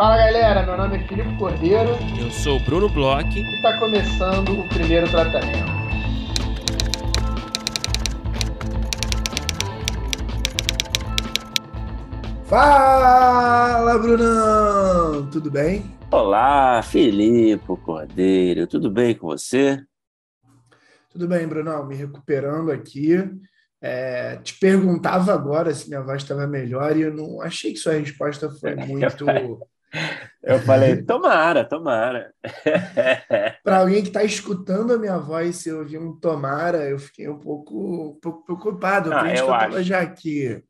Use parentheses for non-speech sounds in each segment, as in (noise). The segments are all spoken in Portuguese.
Fala galera, meu nome é Filipe Cordeiro. Eu sou o Bruno Bloch. E está começando o primeiro tratamento. Fala, Brunão! Tudo bem? Olá, Filipe Cordeiro. Tudo bem com você? Tudo bem, Brunão. Me recuperando aqui. É, te perguntava agora se minha voz estava melhor e eu não achei que sua resposta foi muito. Eu falei, (laughs) tomara, tomara. (laughs) Para alguém que está escutando a minha voz, se eu ouvir um tomara, eu fiquei um pouco, um pouco preocupado. Eu ah, eu estava já aqui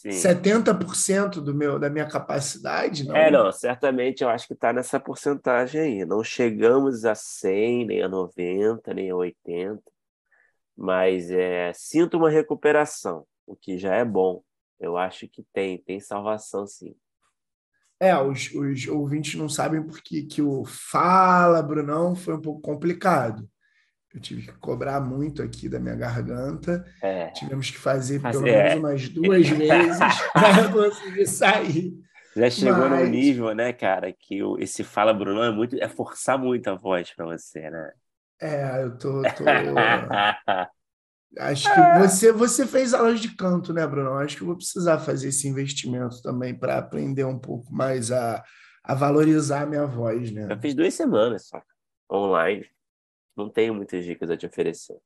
Sim. 70% do meu, da minha capacidade. Não? É, não, certamente eu acho que está nessa porcentagem aí. Não chegamos a 100, nem a 90, nem a 80, mas é, sinto uma recuperação, o que já é bom. Eu acho que tem, tem salvação sim. É, os, os ouvintes não sabem porque que o Fala, Brunão, foi um pouco complicado. Eu tive que cobrar muito aqui da minha garganta. É. Tivemos que fazer pelo é. menos umas duas (laughs) vezes para conseguir sair. Já chegou Mas... num nível, né, cara, que esse Fala Brunão é muito é forçar muito a voz para você, né? É, eu tô, tô... (laughs) Acho que você, você fez aulas de canto, né, Bruno? Acho que eu vou precisar fazer esse investimento também para aprender um pouco mais a, a valorizar a minha voz, né? Eu fiz duas semanas só, online. Não tenho muitas dicas a te oferecer.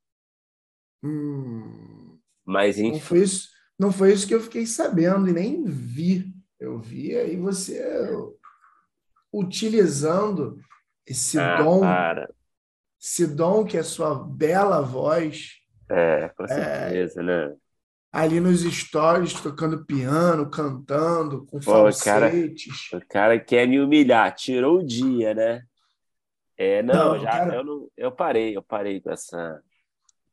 Hum, Mas enfim. Não foi, isso, não foi isso que eu fiquei sabendo e nem vi. Eu vi aí você utilizando esse ah, dom, para. esse dom que é sua bela voz é, com certeza, é, né? Ali nos stories, tocando piano, cantando, com Pô, falsetes. O cara, o cara quer me humilhar, tirou o dia, né? É, não, não já cara... eu, não, eu parei, eu parei com essa.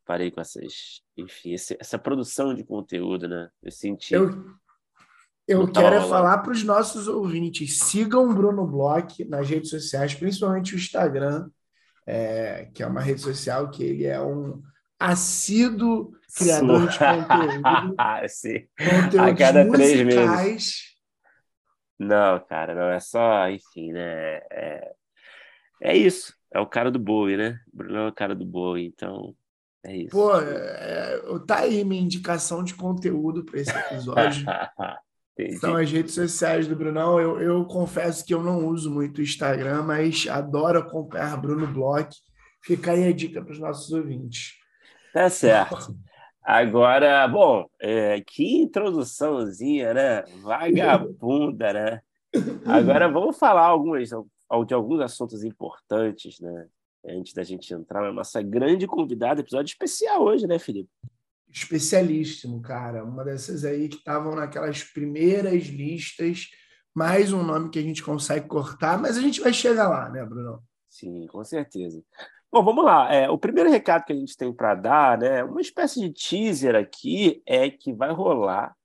Parei com essas. Enfim, esse, essa produção de conteúdo, né? Eu senti. Eu, eu quero é falar para os nossos ouvintes: sigam o Bruno Bloch nas redes sociais, principalmente o Instagram, é, que é uma rede social que ele é um assíduo criador de conteúdo. (laughs) Sim. A cada três meses. Não, cara, não é só, enfim, né? É, é isso. É o cara do Bowie, né? Bruno é o cara do Bowie, então é isso. Pô, é, tá aí minha indicação de conteúdo para esse episódio. (laughs) São as redes sociais do Brunão. Eu, eu confesso que eu não uso muito o Instagram, mas adoro acompanhar Bruno Bloch. Fica aí a dica para os nossos ouvintes. Tá certo. Agora, bom, é, que introduçãozinha, né? Vagabunda, né? Agora vamos falar algumas, de alguns assuntos importantes, né? Antes da gente entrar na nossa grande convidada, episódio especial hoje, né, Felipe? Especialíssimo, cara. Uma dessas aí que estavam naquelas primeiras listas, mais um nome que a gente consegue cortar, mas a gente vai chegar lá, né, Bruno? Sim, com certeza. Bom, vamos lá. É, o primeiro recado que a gente tem para dar, né, uma espécie de teaser aqui, é que vai rolar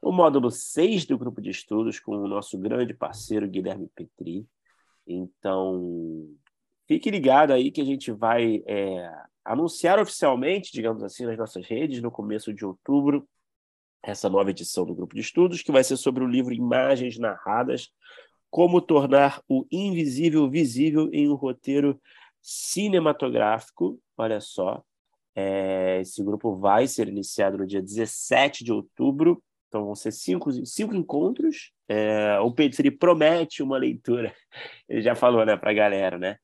o módulo 6 do grupo de estudos com o nosso grande parceiro Guilherme Petri. Então, fique ligado aí que a gente vai é, anunciar oficialmente, digamos assim, nas nossas redes, no começo de outubro, essa nova edição do grupo de estudos, que vai ser sobre o livro Imagens Narradas, como tornar o invisível visível em um roteiro cinematográfico. Olha só, é, esse grupo vai ser iniciado no dia 17 de outubro, então vão ser cinco, cinco encontros. É, o Petri promete uma leitura, (laughs) ele já falou né, para a galera, né?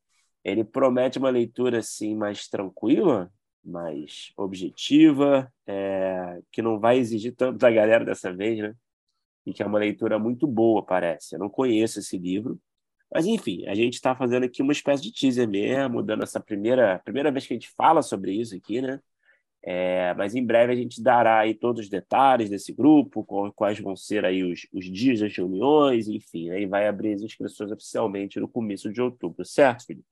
Ele promete uma leitura assim mais tranquila, mais objetiva, é, que não vai exigir tanto da galera dessa vez, né? E que é uma leitura muito boa, parece. Eu não conheço esse livro, mas, enfim, a gente está fazendo aqui uma espécie de teaser mesmo, dando essa primeira, primeira vez que a gente fala sobre isso aqui, né? É, mas em breve a gente dará aí todos os detalhes desse grupo, quais vão ser aí os, os dias das reuniões, enfim, aí vai abrir as inscrições oficialmente no começo de outubro, certo, Felipe?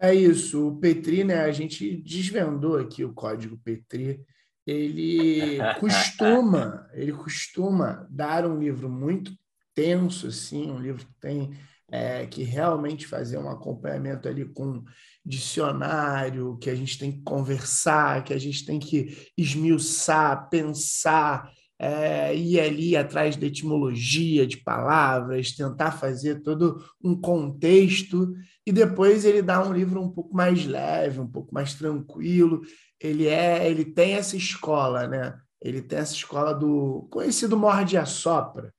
É isso, o Petri, né? A gente desvendou aqui o código Petri. Ele (laughs) costuma, ele costuma dar um livro muito tenso, assim, um livro que tem é, que realmente fazer um acompanhamento ali com dicionário, que a gente tem que conversar, que a gente tem que esmiuçar, pensar, é, ir ali atrás da etimologia de palavras, tentar fazer todo um contexto, e depois ele dá um livro um pouco mais leve, um pouco mais tranquilo. Ele é, ele tem essa escola, né? Ele tem essa escola do conhecido morde a sopra.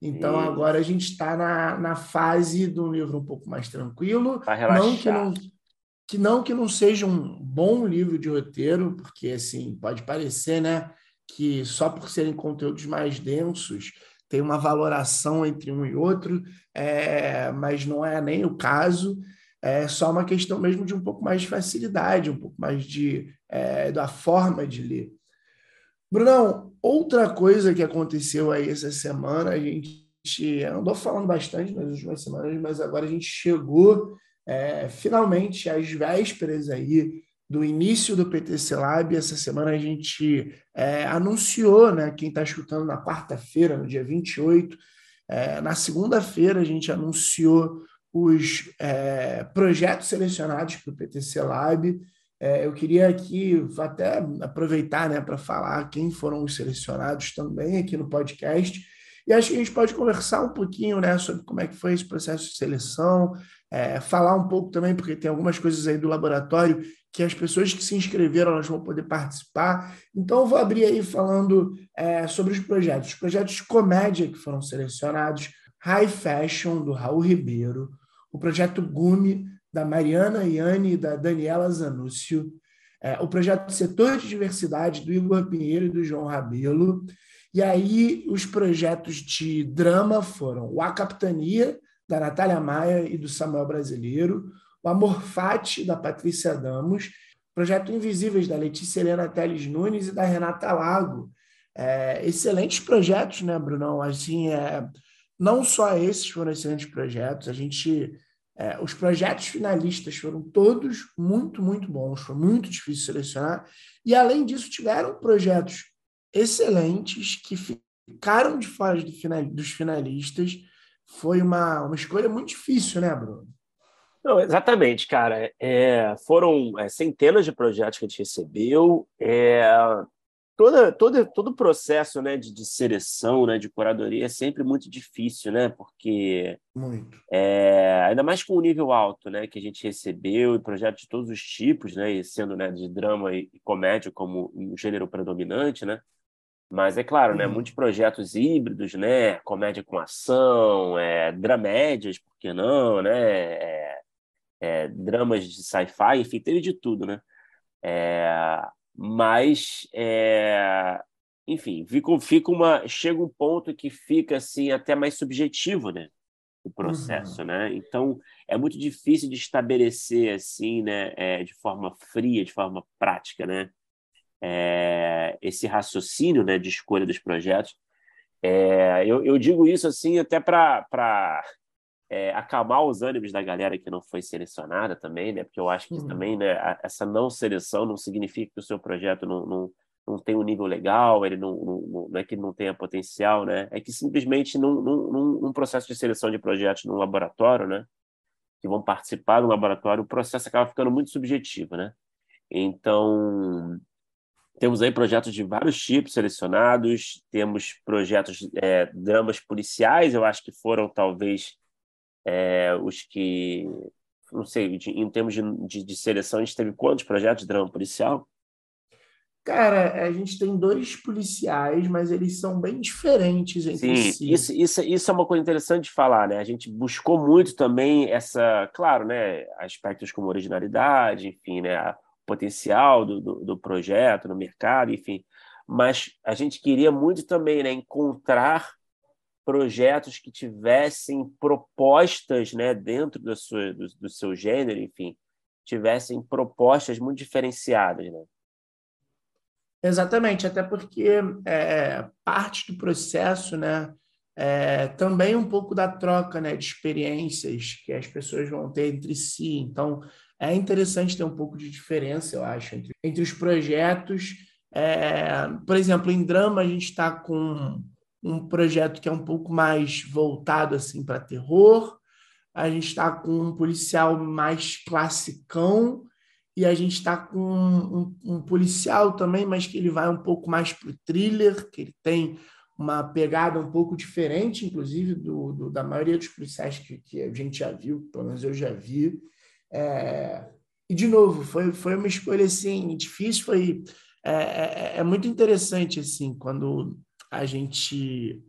Então Isso. agora a gente está na, na fase do livro um pouco mais tranquilo, não que não que não que não seja um bom livro de roteiro, porque assim pode parecer, né? que só por serem conteúdos mais densos tem uma valoração entre um e outro, é, mas não é nem o caso. É só uma questão mesmo de um pouco mais de facilidade, um pouco mais de é, da forma de ler. Brunão, outra coisa que aconteceu aí essa semana, a gente andou falando bastante nas últimas semanas, mas agora a gente chegou é, finalmente às vésperas aí do início do PTC Lab. Essa semana a gente é, anunciou, né, quem está escutando na quarta-feira, no dia 28, é, na segunda-feira a gente anunciou os é, projetos selecionados para o PTC Lab. É, eu queria aqui até aproveitar né, para falar quem foram os selecionados também aqui no podcast. E acho que a gente pode conversar um pouquinho né, sobre como é que foi esse processo de seleção, é, falar um pouco também, porque tem algumas coisas aí do laboratório que as pessoas que se inscreveram elas vão poder participar. Então, vou abrir aí falando é, sobre os projetos. Os projetos de comédia que foram selecionados, High Fashion, do Raul Ribeiro, o projeto Gume, da Mariana Iane e da Daniela Zanúcio, é, o projeto Setor de Diversidade, do Igor Pinheiro e do João Rabelo, e aí os projetos de drama foram o A Capitania, da Natália Maia e do Samuel Brasileiro, o Amor Fati, da Patrícia Damos, Projeto Invisíveis, da Letícia Helena Teles Nunes e da Renata Lago. É, excelentes projetos, né, Brunão? Assim, é, não só esses foram excelentes projetos, a gente. É, os projetos finalistas foram todos muito, muito bons, foi muito difícil selecionar. E, além disso, tiveram projetos excelentes que ficaram de fora do final, dos finalistas. Foi uma, uma escolha muito difícil, né, Bruno? Não, exatamente, cara. É, foram é, centenas de projetos que a gente recebeu. É, toda, toda, todo o processo né, de, de, seleção, né, de curadoria é sempre muito difícil, né? Porque muito. É, ainda mais com o nível alto, né, que a gente recebeu e projetos de todos os tipos, né, e sendo né, de drama e, e comédia como um gênero predominante, né? Mas é claro, né, uhum. muitos projetos híbridos, né, comédia com ação, é, dramédias, por que não, né? É, é, dramas de sci-fi, enfim, teve de tudo, né? É, mas, é, enfim, fica, fica uma, chega um ponto que fica assim até mais subjetivo, né? O processo, uhum. né? Então é muito difícil de estabelecer assim, né? É, de forma fria, de forma prática, né? É, esse raciocínio, né? De escolha dos projetos. É, eu, eu digo isso assim até para é, acalmar os ânimos da galera que não foi selecionada também, né? Porque eu acho que uhum. também, né, essa não seleção não significa que o seu projeto não, não, não tem um nível legal, ele não, não, não é que não tenha potencial, né? É que simplesmente num, num, num processo de seleção de projetos num laboratório, né? Que vão participar do laboratório, o processo acaba ficando muito subjetivo, né? Então, temos aí projetos de vários tipos selecionados, temos projetos, é, dramas policiais, eu acho que foram talvez é, os que, não sei, de, em termos de, de, de, seleção, a gente teve quantos projetos de drama policial? Cara, a gente tem dois policiais, mas eles são bem diferentes entre Sim, si. Isso, isso, isso é uma coisa interessante de falar, né? A gente buscou muito também essa, claro, né? Aspectos como originalidade, enfim, né? O potencial do, do, do projeto no mercado, enfim. Mas a gente queria muito também né, encontrar projetos que tivessem propostas né, dentro do, sua, do, do seu gênero, enfim, tivessem propostas muito diferenciadas. Né? Exatamente, até porque é, parte do processo, né, é, também um pouco da troca né, de experiências que as pessoas vão ter entre si. Então, é interessante ter um pouco de diferença, eu acho, entre, entre os projetos. É, por exemplo, em drama, a gente está com um projeto que é um pouco mais voltado assim para terror. A gente está com um policial mais classicão e a gente está com um, um, policial também, mas que ele vai um pouco mais para o thriller, que ele tem uma pegada um pouco diferente, inclusive, do, do da maioria dos policiais que, que, a gente já viu, pelo menos eu já vi. É, e, de novo, foi, foi uma escolha assim, difícil, foi. É, é, é muito interessante assim quando a gente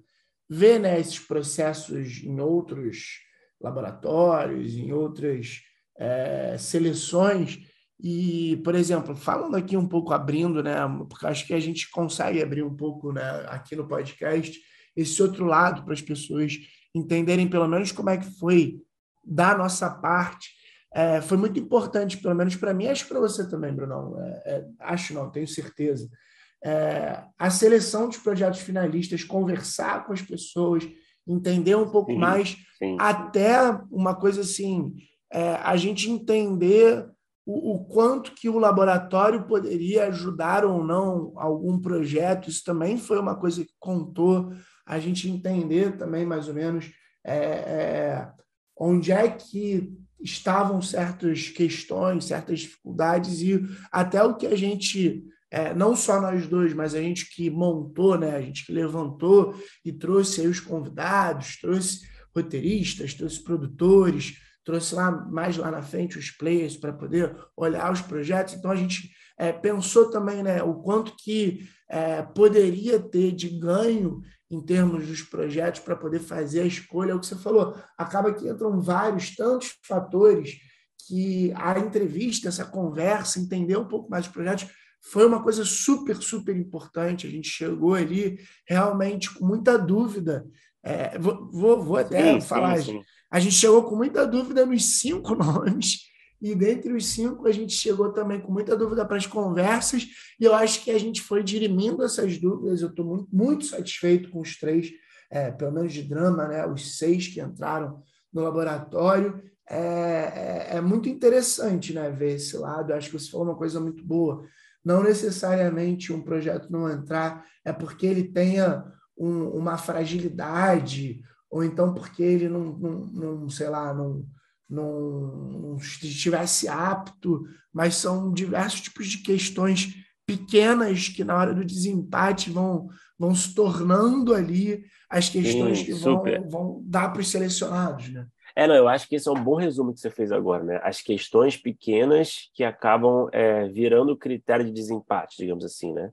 vê né, esses processos em outros laboratórios, em outras é, seleções. E, por exemplo, falando aqui um pouco, abrindo, né, porque acho que a gente consegue abrir um pouco né, aqui no podcast esse outro lado para as pessoas entenderem pelo menos como é que foi da nossa parte. É, foi muito importante, pelo menos para mim, acho que para você também, Brunão. É, é, acho não, tenho certeza. É, a seleção dos projetos finalistas, conversar com as pessoas, entender um pouco sim, mais, sim. até uma coisa assim, é, a gente entender o, o, quanto que o laboratório poderia ajudar ou não algum projeto, isso também foi uma coisa que contou, a gente entender também mais ou menos é, é, onde é que estavam certas questões, certas dificuldades e até o que a gente é, não só nós dois, mas a gente que montou, né, a gente que levantou e trouxe aí os convidados, trouxe roteiristas, trouxe produtores, trouxe lá mais lá na frente os players para poder olhar os projetos. Então a gente é, pensou também né, o quanto que é, poderia ter de ganho em termos dos projetos para poder fazer a escolha. É o que você falou, acaba que entram vários, tantos fatores que a entrevista, essa conversa, entender um pouco mais os projetos, foi uma coisa super, super importante. A gente chegou ali realmente com muita dúvida. É, vou, vou, vou, até sim, falar. Sim, sim. A gente chegou com muita dúvida nos cinco (laughs) nomes, e dentre os cinco, a gente chegou também com muita dúvida para as conversas, e eu acho que a gente foi dirimindo essas dúvidas. Eu estou muito, muito satisfeito com os três, é, pelo menos de drama, né? os seis que entraram no laboratório. É, é, é muito interessante né, ver esse lado. Eu acho que você falou uma coisa muito boa não necessariamente um projeto não entrar é porque ele tenha um, uma fragilidade, ou então porque ele não, não, não sei lá, não, não, estivesse apto, mas são diversos tipos de questões pequenas que na hora do desempate vão, vão se tornando ali as questões Sim, que vão, vão dar para os selecionados, né? É, não, eu acho que esse é um bom resumo que você fez agora, né? As questões pequenas que acabam é, virando critério de desempate, digamos assim, né?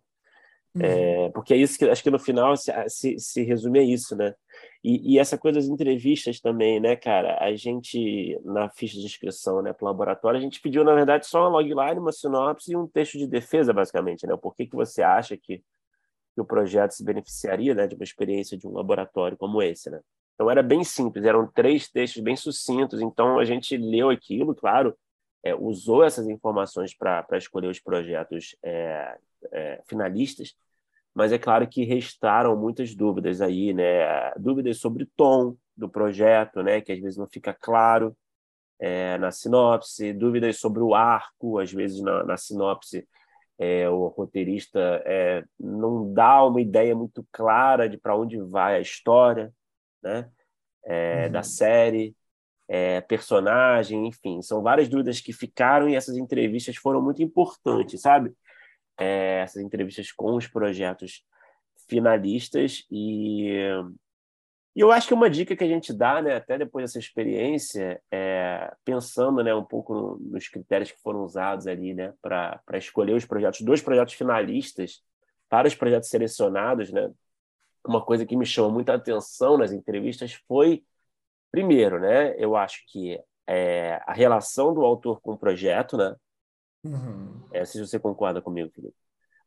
Uhum. É, porque é isso que acho que no final se, se, se resume a isso, né? E, e, essa coisa das entrevistas também, né, cara? A gente, na ficha de inscrição né, para o laboratório, a gente pediu, na verdade, só uma logline, uma sinopse e um texto de defesa, basicamente, né? Por que, que você acha que, que o projeto se beneficiaria né, de uma experiência de um laboratório como esse, né? Então era bem simples, eram três textos bem sucintos. Então a gente leu aquilo, claro, é, usou essas informações para escolher os projetos é, é, finalistas, mas é claro que restaram muitas dúvidas aí, né? Dúvidas sobre o tom do projeto, né? Que às vezes não fica claro é, na sinopse, dúvidas sobre o arco, às vezes na, na sinopse é, o roteirista é, não dá uma ideia muito clara de para onde vai a história né? É, uhum. da série, é, personagem, enfim, são várias dúvidas que ficaram e essas entrevistas foram muito importantes, sabe? É, essas entrevistas com os projetos finalistas e, e eu acho que uma dica que a gente dá, né, até depois dessa experiência, é, pensando, né, um pouco nos critérios que foram usados ali, né, para escolher os projetos, dois projetos finalistas para os projetos selecionados, né, uma coisa que me chamou muita atenção nas entrevistas foi, primeiro, né, eu acho que é, a relação do autor com o projeto, né? Uhum. É, se você concorda comigo, Felipe.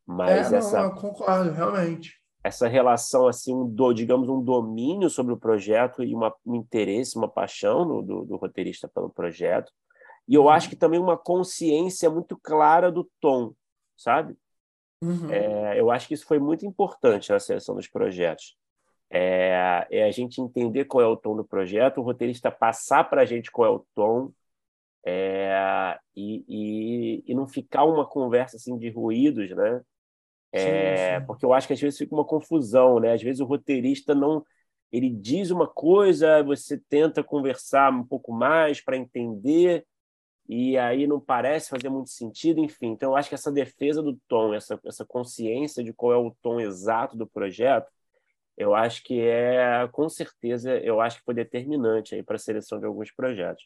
Mas é, essa, não, eu concordo, realmente. Essa relação, assim, um do, digamos, um domínio sobre o projeto e uma, um interesse, uma paixão no, do, do roteirista pelo projeto. E eu uhum. acho que também uma consciência muito clara do tom, sabe? Uhum. É, eu acho que isso foi muito importante na seleção dos projetos. É, é, a gente entender qual é o tom do projeto, o roteirista passar para a gente qual é o tom é, e, e, e, não ficar uma conversa assim de ruídos, né? É, sim, sim. Porque eu acho que às vezes fica uma confusão, né? Às vezes o roteirista não ele diz uma coisa, você tenta conversar um pouco mais para entender e aí não parece fazer muito sentido, enfim. Então, eu acho que essa defesa do tom, essa, essa consciência de qual é o tom exato do projeto, eu acho que é, com certeza, eu acho que foi determinante aí para a seleção de alguns projetos.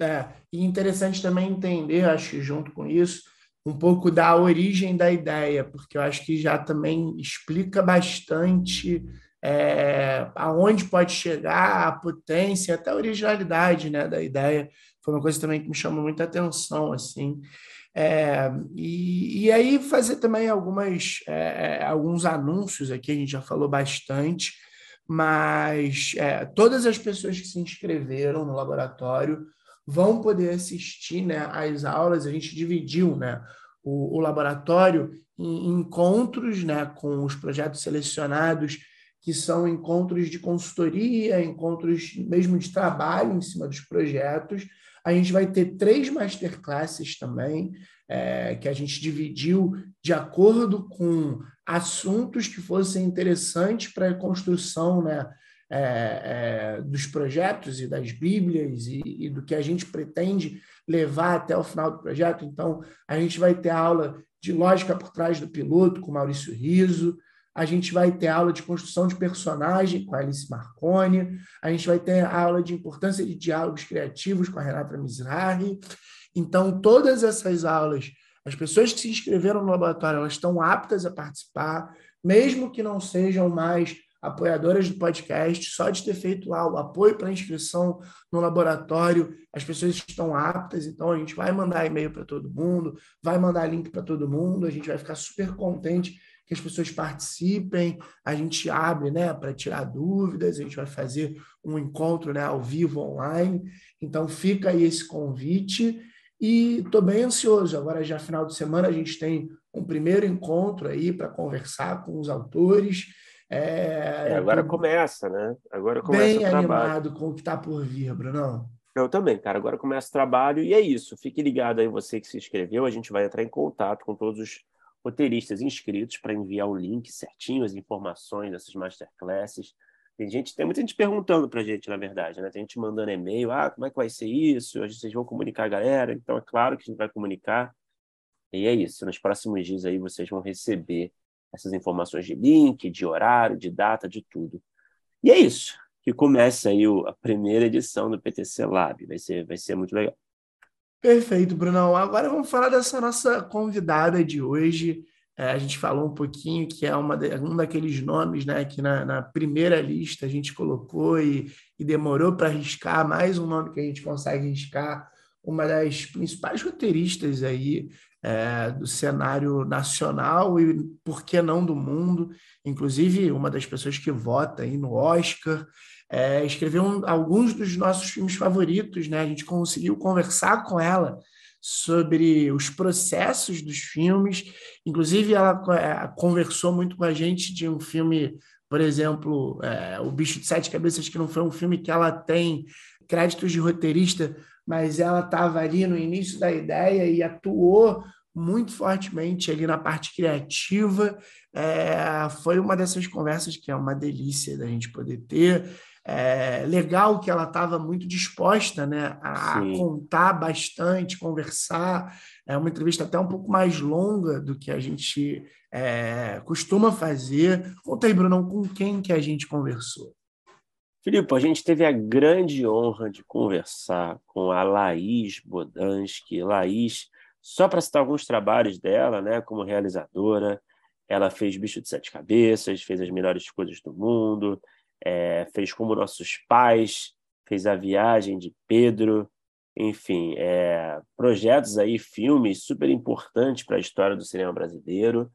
É, e interessante também entender, acho que junto com isso, um pouco da origem da ideia, porque eu acho que já também explica bastante é, aonde pode chegar a potência, até a originalidade né, da ideia. Foi uma coisa também que me chamou muita atenção, assim. É, e, e aí fazer também algumas, é, alguns anúncios aqui, a gente já falou bastante, mas é, todas as pessoas que se inscreveram no laboratório vão poder assistir né, às aulas. A gente dividiu né, o, o laboratório em encontros né, com os projetos selecionados, que são encontros de consultoria, encontros mesmo de trabalho em cima dos projetos. A gente vai ter três masterclasses também, é, que a gente dividiu de acordo com assuntos que fossem interessantes para a construção né, é, é, dos projetos e das Bíblias e, e, do que a gente pretende levar até o final do projeto. Então, a gente vai ter aula de lógica por trás do piloto com Maurício Riso, a gente vai ter aula de construção de personagem com a Alice Marconi, a gente vai ter aula de importância de diálogos criativos com a Renata Mizrahi. Então, todas essas aulas, as pessoas que se inscreveram no laboratório, elas estão aptas a participar, mesmo que não sejam mais apoiadoras do podcast, só de ter feito lá o apoio para inscrição no laboratório, as pessoas estão aptas, então a gente vai mandar e-mail para todo mundo, vai mandar link para todo mundo, a gente vai ficar super contente que as pessoas participem, a gente abre né, para tirar dúvidas, a gente vai fazer um encontro né, ao vivo online, então fica aí esse convite e estou bem ansioso, agora já final de semana a gente tem um primeiro encontro aí para conversar com os autores, é, é, agora começa, né? Agora começa bem o trabalho. animado com o que está por vir, Brunão. Eu também, cara. Agora começa o trabalho e é isso. Fique ligado aí, você que se inscreveu. A gente vai entrar em contato com todos os roteiristas inscritos para enviar o link certinho, as informações dessas masterclasses. Tem gente, tem muita gente perguntando para a gente, na verdade, né? Tem gente mandando e-mail, ah, como é que vai ser isso? Vocês vão comunicar a galera? Então é claro que a gente vai comunicar. E é isso. Nos próximos dias aí vocês vão receber essas informações de link, de horário, de data, de tudo. E é isso que começa aí a primeira edição do PTC Lab. Vai ser, vai ser muito legal. Perfeito, Brunão. Agora vamos falar dessa nossa convidada de hoje. É, a gente falou um pouquinho que é uma de, um daqueles nomes né, que na, na, primeira lista a gente colocou e, e demorou para arriscar, mais um nome que a gente consegue arriscar, uma das principais roteiristas aí é, do cenário nacional e, por que não, do mundo. Inclusive, uma das pessoas que vota aí no Oscar. É, escreveu um, alguns dos nossos filmes favoritos, né? A gente conseguiu conversar com ela sobre os processos dos filmes. Inclusive, ela é, conversou muito com a gente de um filme, por exemplo, é, O Bicho de Sete Cabeças, que não foi um filme que ela tem créditos de roteirista, mas ela estava ali no início da ideia e atuou muito fortemente ali na parte criativa. É, foi uma dessas conversas que é uma delícia da gente poder ter. É, legal que ela estava muito disposta né, a Sim. contar bastante, conversar. É uma entrevista até um pouco mais longa do que a gente é, costuma fazer. Conta aí, Brunão, com quem que a gente conversou? Filipe, a gente teve a grande honra de conversar com a Laís Bodansky. Laís, só para citar alguns trabalhos dela, né, como realizadora, ela fez Bicho de Sete Cabeças, fez As Melhores Coisas do Mundo, é, fez Como Nossos Pais, fez A Viagem de Pedro, enfim, é, projetos aí, filmes super importantes para a história do cinema brasileiro.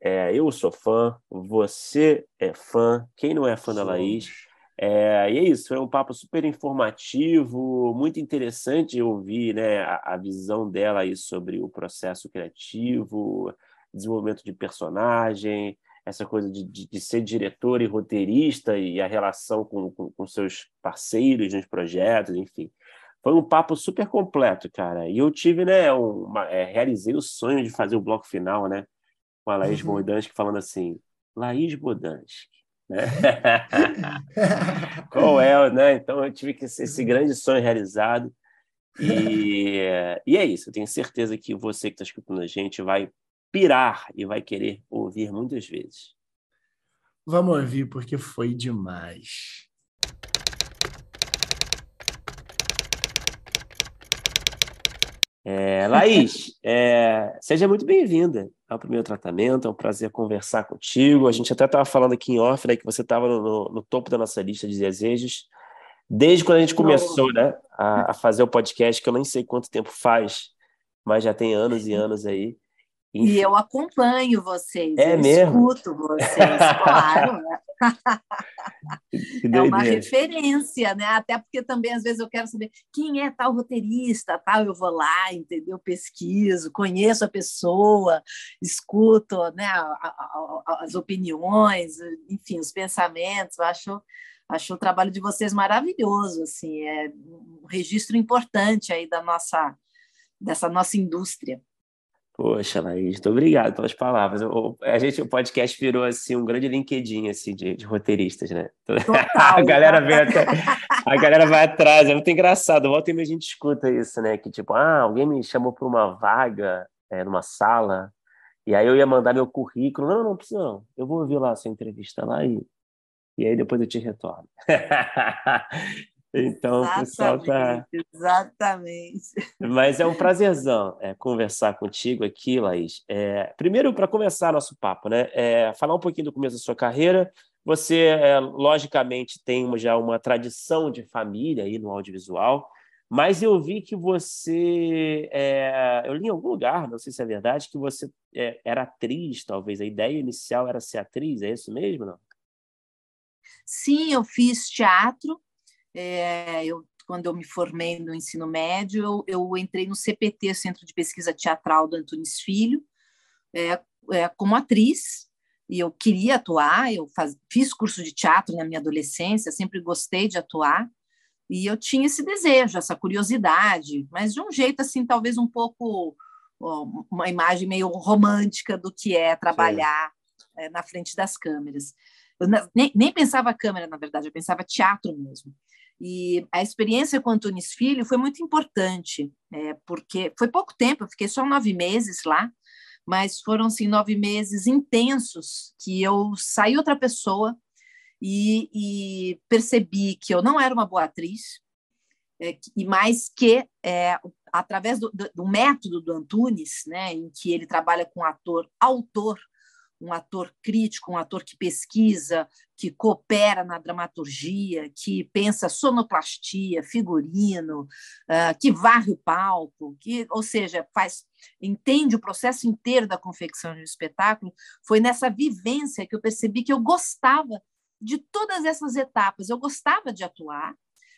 É, eu sou fã, você é fã, quem não é fã da Laís? É, e é isso, foi um papo super informativo, muito interessante ouvir né, a, a, visão dela aí sobre o processo criativo, desenvolvimento de personagem, essa coisa de, de, de ser diretor e roteirista e a relação com, com, com, seus parceiros nos projetos, enfim. Foi um papo super completo, cara. E eu tive, né, uma, é, realizei o sonho de fazer o bloco final, né, com a Laís uhum. Bodansky falando assim, Laís Bodansky, né? (laughs) Qual é, né? Então eu tive que esse grande sonho realizado E, e é isso, eu tenho certeza que você que está escutando a gente vai pirar e vai querer ouvir muitas vezes. Vamos ouvir porque foi demais. É, Laís, (laughs) é, seja muito bem-vinda ao primeiro tratamento. É um prazer conversar contigo. A gente até estava falando aqui em off né, que você estava no, no, topo da nossa lista de desejos desde quando a gente começou né, a, a, fazer o podcast, que eu nem sei quanto tempo faz, mas já tem anos e anos aí. Enfim. E eu acompanho vocês, é eu mesmo? escuto vocês, (laughs) claro. (laughs) é uma referência, né? Até porque também às vezes eu quero saber quem é tal roteirista, tal, eu vou lá, entendeu? Pesquiso, conheço a pessoa, escuto, né? As opiniões, enfim, os pensamentos. Eu acho acho o trabalho de vocês maravilhoso, assim, é um registro importante aí da nossa dessa nossa indústria. Poxa, Laís, muito obrigado pelas palavras. O, a gente, o podcast virou assim um grande LinkedIn assim, de, de roteiristas, né? (laughs) Total, a galera vem até, a galera vai atrás, é muito engraçado. Volta e meia a gente escuta isso, né? Que tipo, ah, alguém me chamou para uma vaga é, numa sala, e aí eu ia mandar meu currículo. Não, não precisa não. Eu vou ouvir lá a sua entrevista lá e, e aí depois eu te retorno. (laughs) Então, exatamente, o pessoal tá. Exatamente. Mas é um prazerzão é, conversar contigo aqui, Laís. É, primeiro, para começar nosso papo, né? É, falar um pouquinho do começo da sua carreira. Você, é, logicamente, tem já uma tradição de família aí no audiovisual, mas eu vi que você. É, eu li em algum lugar, não sei se é verdade, que você é, era atriz, talvez. A ideia inicial era ser atriz, é isso mesmo? Não? Sim, eu fiz teatro é, eu, quando eu me formei no ensino médio, eu, eu, entrei no CPT, Centro de Pesquisa Teatral do Antunes Filho, é, é, como atriz, e eu queria atuar, eu faz, fiz curso de teatro na minha adolescência, sempre gostei de atuar, e eu tinha esse desejo, essa curiosidade, mas de um jeito assim, talvez um pouco uma imagem meio romântica do que é trabalhar é, na frente das câmeras. Eu nem, nem pensava câmera, na verdade, eu pensava teatro mesmo. E a experiência com Antunes Filho foi muito importante, é, porque foi pouco tempo, eu fiquei só nove meses lá, mas foram assim, nove meses intensos que eu saí outra pessoa e, e percebi que eu não era uma boa atriz, é, e mais que é, através do, do, do, método do Antunes, né, em que ele trabalha com ator autor um ator crítico, um ator que pesquisa, que coopera na dramaturgia, que pensa sonoplastia, figurino, uh, que varre o palco, que, ou seja, faz entende o processo inteiro da confecção de um espetáculo. Foi nessa vivência que eu percebi que eu gostava de todas essas etapas. Eu gostava de atuar,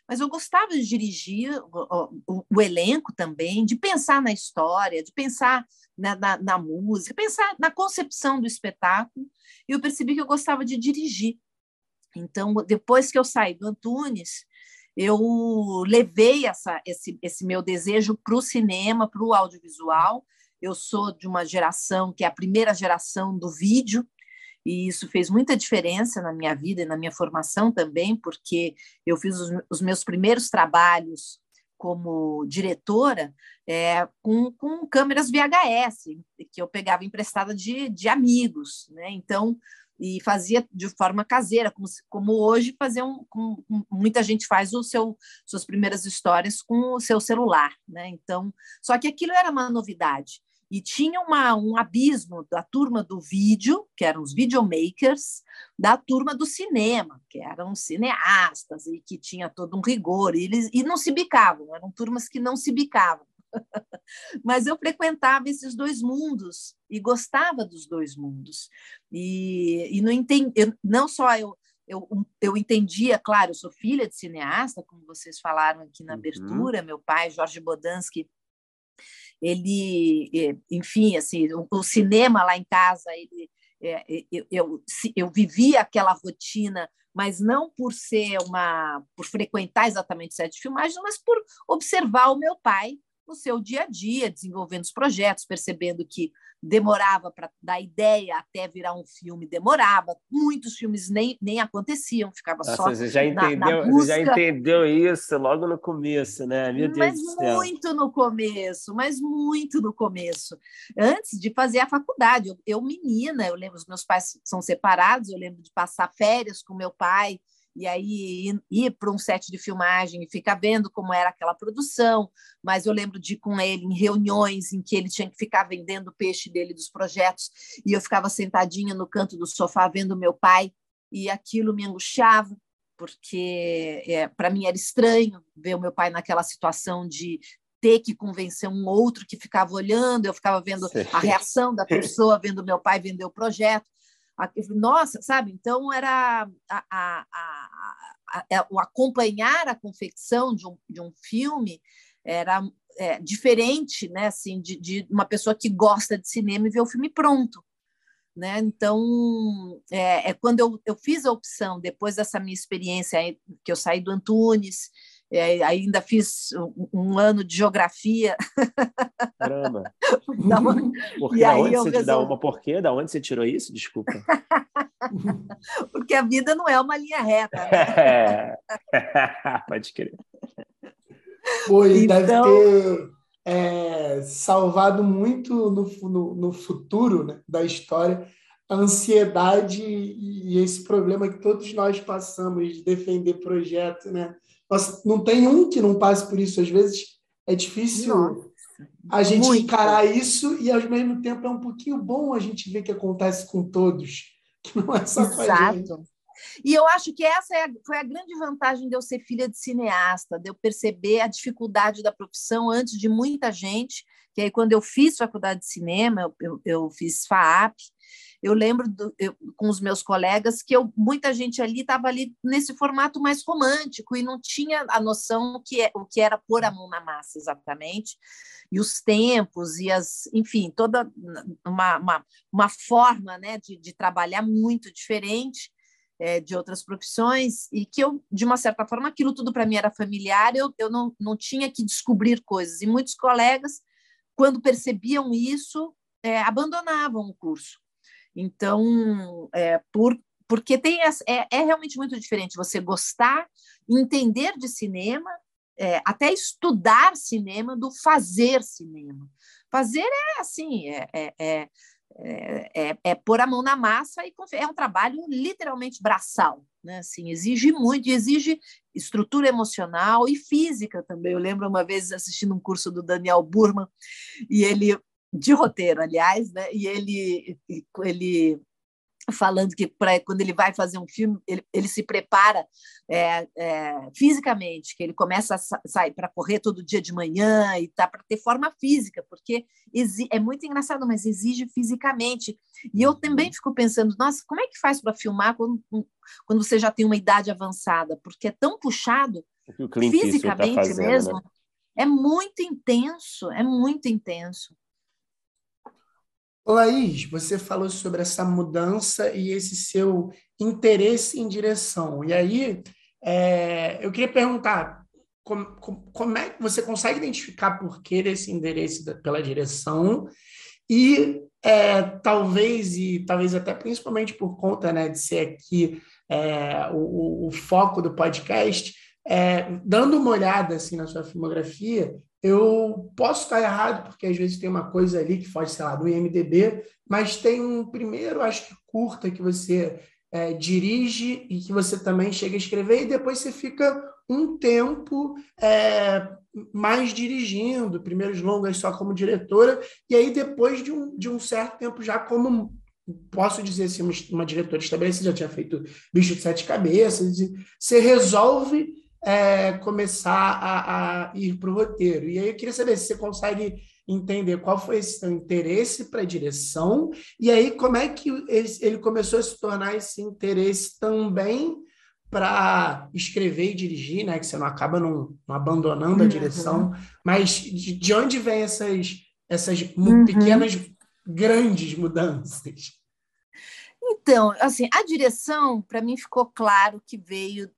mas eu gostava de dirigir o, o, o, elenco também, de pensar na história, de pensar na, na, na, música, pensar na concepção do espetáculo, e eu percebi que eu gostava de dirigir. Então, depois que eu saí do Antunes, eu levei essa, esse, esse meu desejo para o cinema, para o audiovisual. Eu sou de uma geração que é a primeira geração do vídeo, e isso fez muita diferença na minha vida e na minha formação também, porque eu fiz os, os meus primeiros trabalhos como diretora é, com, com câmeras VHS, que eu pegava emprestada de, de amigos, né? Então, e fazia de forma caseira, como, como hoje fazer um, muita gente faz o seu suas primeiras histórias com o seu celular, né? Então, só que aquilo era uma novidade e tinha uma, um abismo da turma do vídeo, que eram os videomakers, da turma do cinema, que eram cineastas e que tinha todo um rigor, e, eles, e não se bicavam, eram turmas que não se bicavam. (laughs) Mas eu frequentava esses dois mundos e gostava dos dois mundos. E, e não, entendi, eu, não só eu, eu, eu entendia, claro, eu sou filha de cineasta, como vocês falaram aqui na uhum. abertura, meu pai, Jorge Bodansky, ele, é, enfim, assim, o, o cinema lá em casa, ele, é, eu, eu, eu vivia aquela rotina, mas não por ser uma, por frequentar exatamente o set de filmagem, mas por observar o meu pai no seu dia a dia, desenvolvendo os projetos, percebendo que demorava para dar ideia até virar um filme, demorava. Muitos filmes nem, nem aconteciam, ficava Nossa, só. Você já, entendeu, na, na você já entendeu isso logo no começo, né? Meu Deus mas do céu. muito no começo, mas muito no começo. Antes de fazer a faculdade, eu, eu menina, eu lembro, os meus pais são separados, eu lembro de passar férias com meu pai e aí ir, ir para um set de filmagem e ficar vendo como era aquela produção. Mas eu lembro de ir com ele em reuniões em que ele tinha que ficar vendendo o peixe dele dos projetos e eu ficava sentadinha no canto do sofá vendo meu pai e aquilo me angustiava porque é, para mim era estranho ver o meu pai naquela situação de ter que convencer um outro que ficava olhando, eu ficava vendo a reação da pessoa, vendo meu pai vender o projeto. Nossa, sabe? Então era a, a, a, é, o acompanhar a confecção de um, de um filme era é, diferente, né? Assim, de, de, uma pessoa que gosta de cinema e vê o filme pronto. Né? Então, é, é quando eu, eu fiz a opção, depois dessa minha experiência, que eu saí do Antunes, é, ainda fiz um, um, ano de geografia. Caramba! (laughs) uma... Porque, e aí onde você resolvi... dá uma porquê? Da onde você tirou isso? Desculpa. (laughs) Porque a vida não é uma linha reta. Né? É. (laughs) Pode crer. Pô, então... deve ter é, salvado muito no, no, no futuro né, da história a ansiedade e esse problema que todos nós passamos de defender projeto, né? Mas não tem um que não passe por isso. Às vezes é difícil Nossa, a gente muito. encarar isso e, ao mesmo tempo, é um pouquinho bom a gente ver que acontece com todos, que não é só Exato. com a gente. E eu acho que essa é, foi a grande vantagem de eu ser filha de cineasta, de eu perceber a dificuldade da profissão antes de muita gente. Que aí, quando eu fiz faculdade de cinema, eu, eu, eu fiz FAAP, eu lembro do, eu, com os meus colegas que eu, muita gente ali estava ali nesse formato mais romântico e não tinha a noção que é, o que era pôr a mão na massa exatamente. E os tempos e as enfim toda uma, uma, uma forma né de, de trabalhar muito diferente é, de outras profissões e que eu de uma certa forma aquilo tudo para mim era familiar eu, eu não, não tinha que descobrir coisas. E muitos colegas quando percebiam isso é, abandonavam o curso então, é, por, porque tem é, é realmente muito diferente você gostar, entender de cinema, é, até estudar cinema, do fazer cinema. Fazer é assim, é, é, é, é, é pôr a mão na massa e é um trabalho literalmente braçal. Né? Assim, exige muito, exige estrutura emocional e física também. Eu lembro uma vez assistindo um curso do Daniel Burman e ele de roteiro, aliás, né? E ele, ele falando que pra, quando ele vai fazer um filme, ele, ele se prepara é, é, fisicamente, que ele começa a sair para correr todo dia de manhã e tá para ter forma física, porque é muito engraçado, mas exige fisicamente. E eu também fico pensando, nossa, como é que faz para filmar quando, quando você já tem uma idade avançada? Porque é tão puxado tá fisicamente tá fazendo, mesmo. Né? É muito intenso, é muito intenso. Laís, você falou sobre essa mudança e esse seu interesse em direção. E aí, é, eu queria perguntar, como, como, é que você consegue identificar por que desse interesse pela direção e é, talvez, e talvez até principalmente por conta né, de ser aqui é, o, o, foco do podcast, é, dando uma olhada assim, na sua filmografia, eu posso estar errado, porque às vezes tem uma coisa ali que foge, sei lá, do IMDB, mas tem um primeiro, acho que curta, que você é, dirige e que você também chega a escrever, e depois você fica um tempo é, mais dirigindo, primeiros longas só como diretora, e aí depois de um, de um certo tempo já como posso dizer assim, uma, uma diretora estabelecida, já tinha feito Bicho de Sete Cabeças, você resolve é, começar a, a ir para o roteiro. E aí eu queria saber se você consegue entender qual foi esse seu interesse para a direção e aí como é que ele, ele começou a se tornar esse interesse também para escrever e dirigir, né? Que você não acaba não, não abandonando a uhum. direção, mas de, de, onde vem essas essas uhum. pequenas grandes mudanças? Então, assim, a direção para mim ficou claro que veio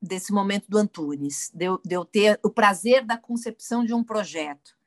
desse momento do Antunes, de eu, de eu ter o prazer da concepção de um projeto.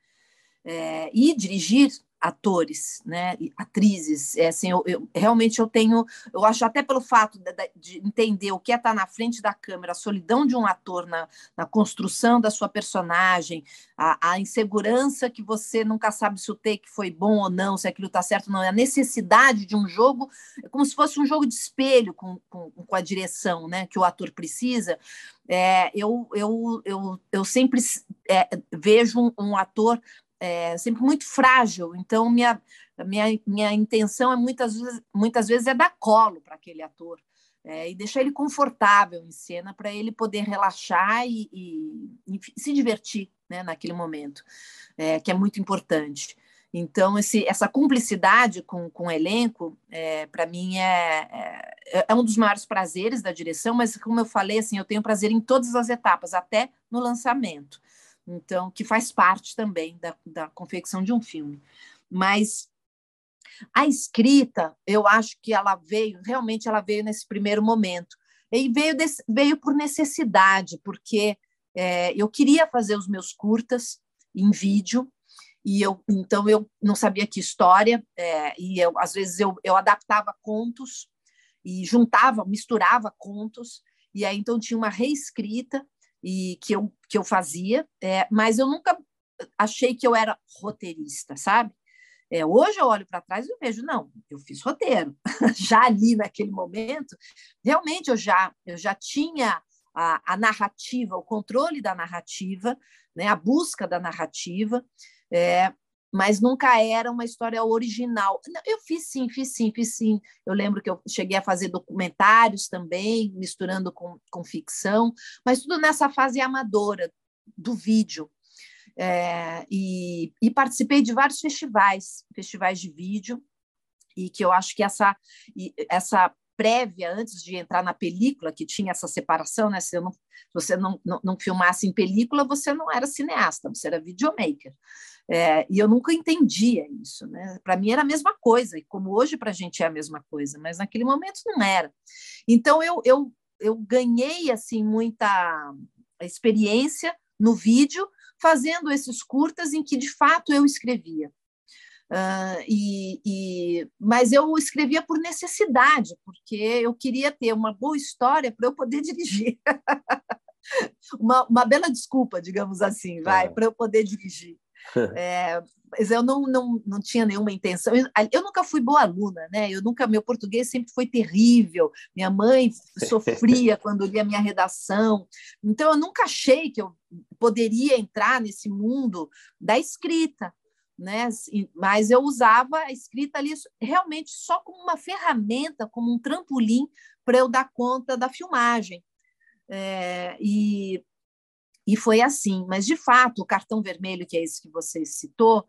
é, e dirigir atores, né, atrizes, é, assim, eu, eu, realmente eu tenho, eu acho até pelo fato de, de, entender o que é estar na frente da câmera, a solidão de um ator na, na construção da sua personagem, a, a, insegurança que você nunca sabe se o take foi bom ou não, se aquilo está certo ou não, a necessidade de um jogo, é como se fosse um jogo de espelho com, com, com a direção, né, que o ator precisa, é, eu, eu, eu, eu sempre é, vejo um, um ator é, sempre muito frágil. Então, minha, minha, minha intenção é muitas vezes, muitas vezes é dar colo para aquele ator é, e deixar ele confortável em cena para ele poder relaxar e, e, e, se divertir né, naquele momento, é, que é muito importante. Então, esse, essa cumplicidade com, com o elenco, é, para mim, é, é, é, um dos maiores prazeres da direção, mas, como eu falei, assim, eu tenho prazer em todas as etapas, até no lançamento então que faz parte também da, da confecção de um filme. Mas a escrita, eu acho que ela veio, realmente ela veio nesse primeiro momento. E veio, desse, veio por necessidade, porque é, eu queria fazer os meus curtas em vídeo, e eu então eu não sabia que história, é, e eu, às vezes eu, eu adaptava contos e juntava, misturava contos, e aí então tinha uma reescrita, e que eu, que eu fazia, é, mas eu nunca achei que eu era roteirista, sabe? É, hoje eu olho para trás e vejo, não, eu fiz roteiro. (laughs) já ali naquele momento, realmente eu já, eu já tinha a, a narrativa, o controle da narrativa, né, a busca da narrativa, é, mas nunca era uma história original. Eu fiz sim, fiz sim, fiz sim. Eu lembro que eu cheguei a fazer documentários também, misturando com, com ficção, mas tudo nessa fase amadora do vídeo. É, e, e, participei de vários festivais, festivais de vídeo, e que eu acho que essa, essa prévia, antes de entrar na película, que tinha essa separação, né? Se, não, se você não, não, não filmasse em película, você não era cineasta, você era videomaker. É, e eu nunca entendia isso, né? Para mim era a mesma coisa, e como hoje para a gente é a mesma coisa, mas naquele momento não era. Então eu, eu, eu ganhei assim muita experiência no vídeo fazendo esses curtas em que de fato eu escrevia. Uh, e, e, mas eu escrevia por necessidade, porque eu queria ter uma boa história para eu poder (laughs) dirigir. uma, uma bela desculpa, digamos assim, vai, é. para eu poder dirigir. (laughs) É, mas eu não, não, não tinha nenhuma intenção. Eu, eu, nunca fui boa aluna, né? Eu nunca, meu português sempre foi terrível. Minha mãe (laughs) sofria quando lia minha redação. Então eu nunca achei que eu poderia entrar nesse mundo da escrita, né? Mas eu usava a escrita ali realmente só como uma ferramenta, como um trampolim para eu dar conta da filmagem. É, e e foi assim, mas de fato, o cartão vermelho, que é esse que você citou,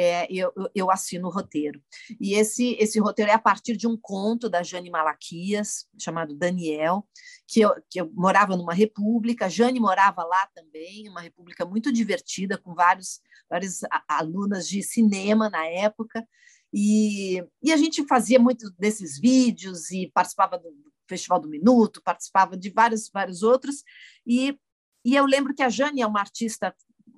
é, eu, eu, assino o roteiro. E esse, esse roteiro é a partir de um conto da Jane Malaquias, chamado Daniel, que eu, que eu morava numa república, Jane morava lá também, uma república muito divertida, com vários, várias alunas de cinema na época, e, e a gente fazia muito desses vídeos e participava do Festival do Minuto, participava de vários, vários outros, e e eu lembro que a Jane é uma artista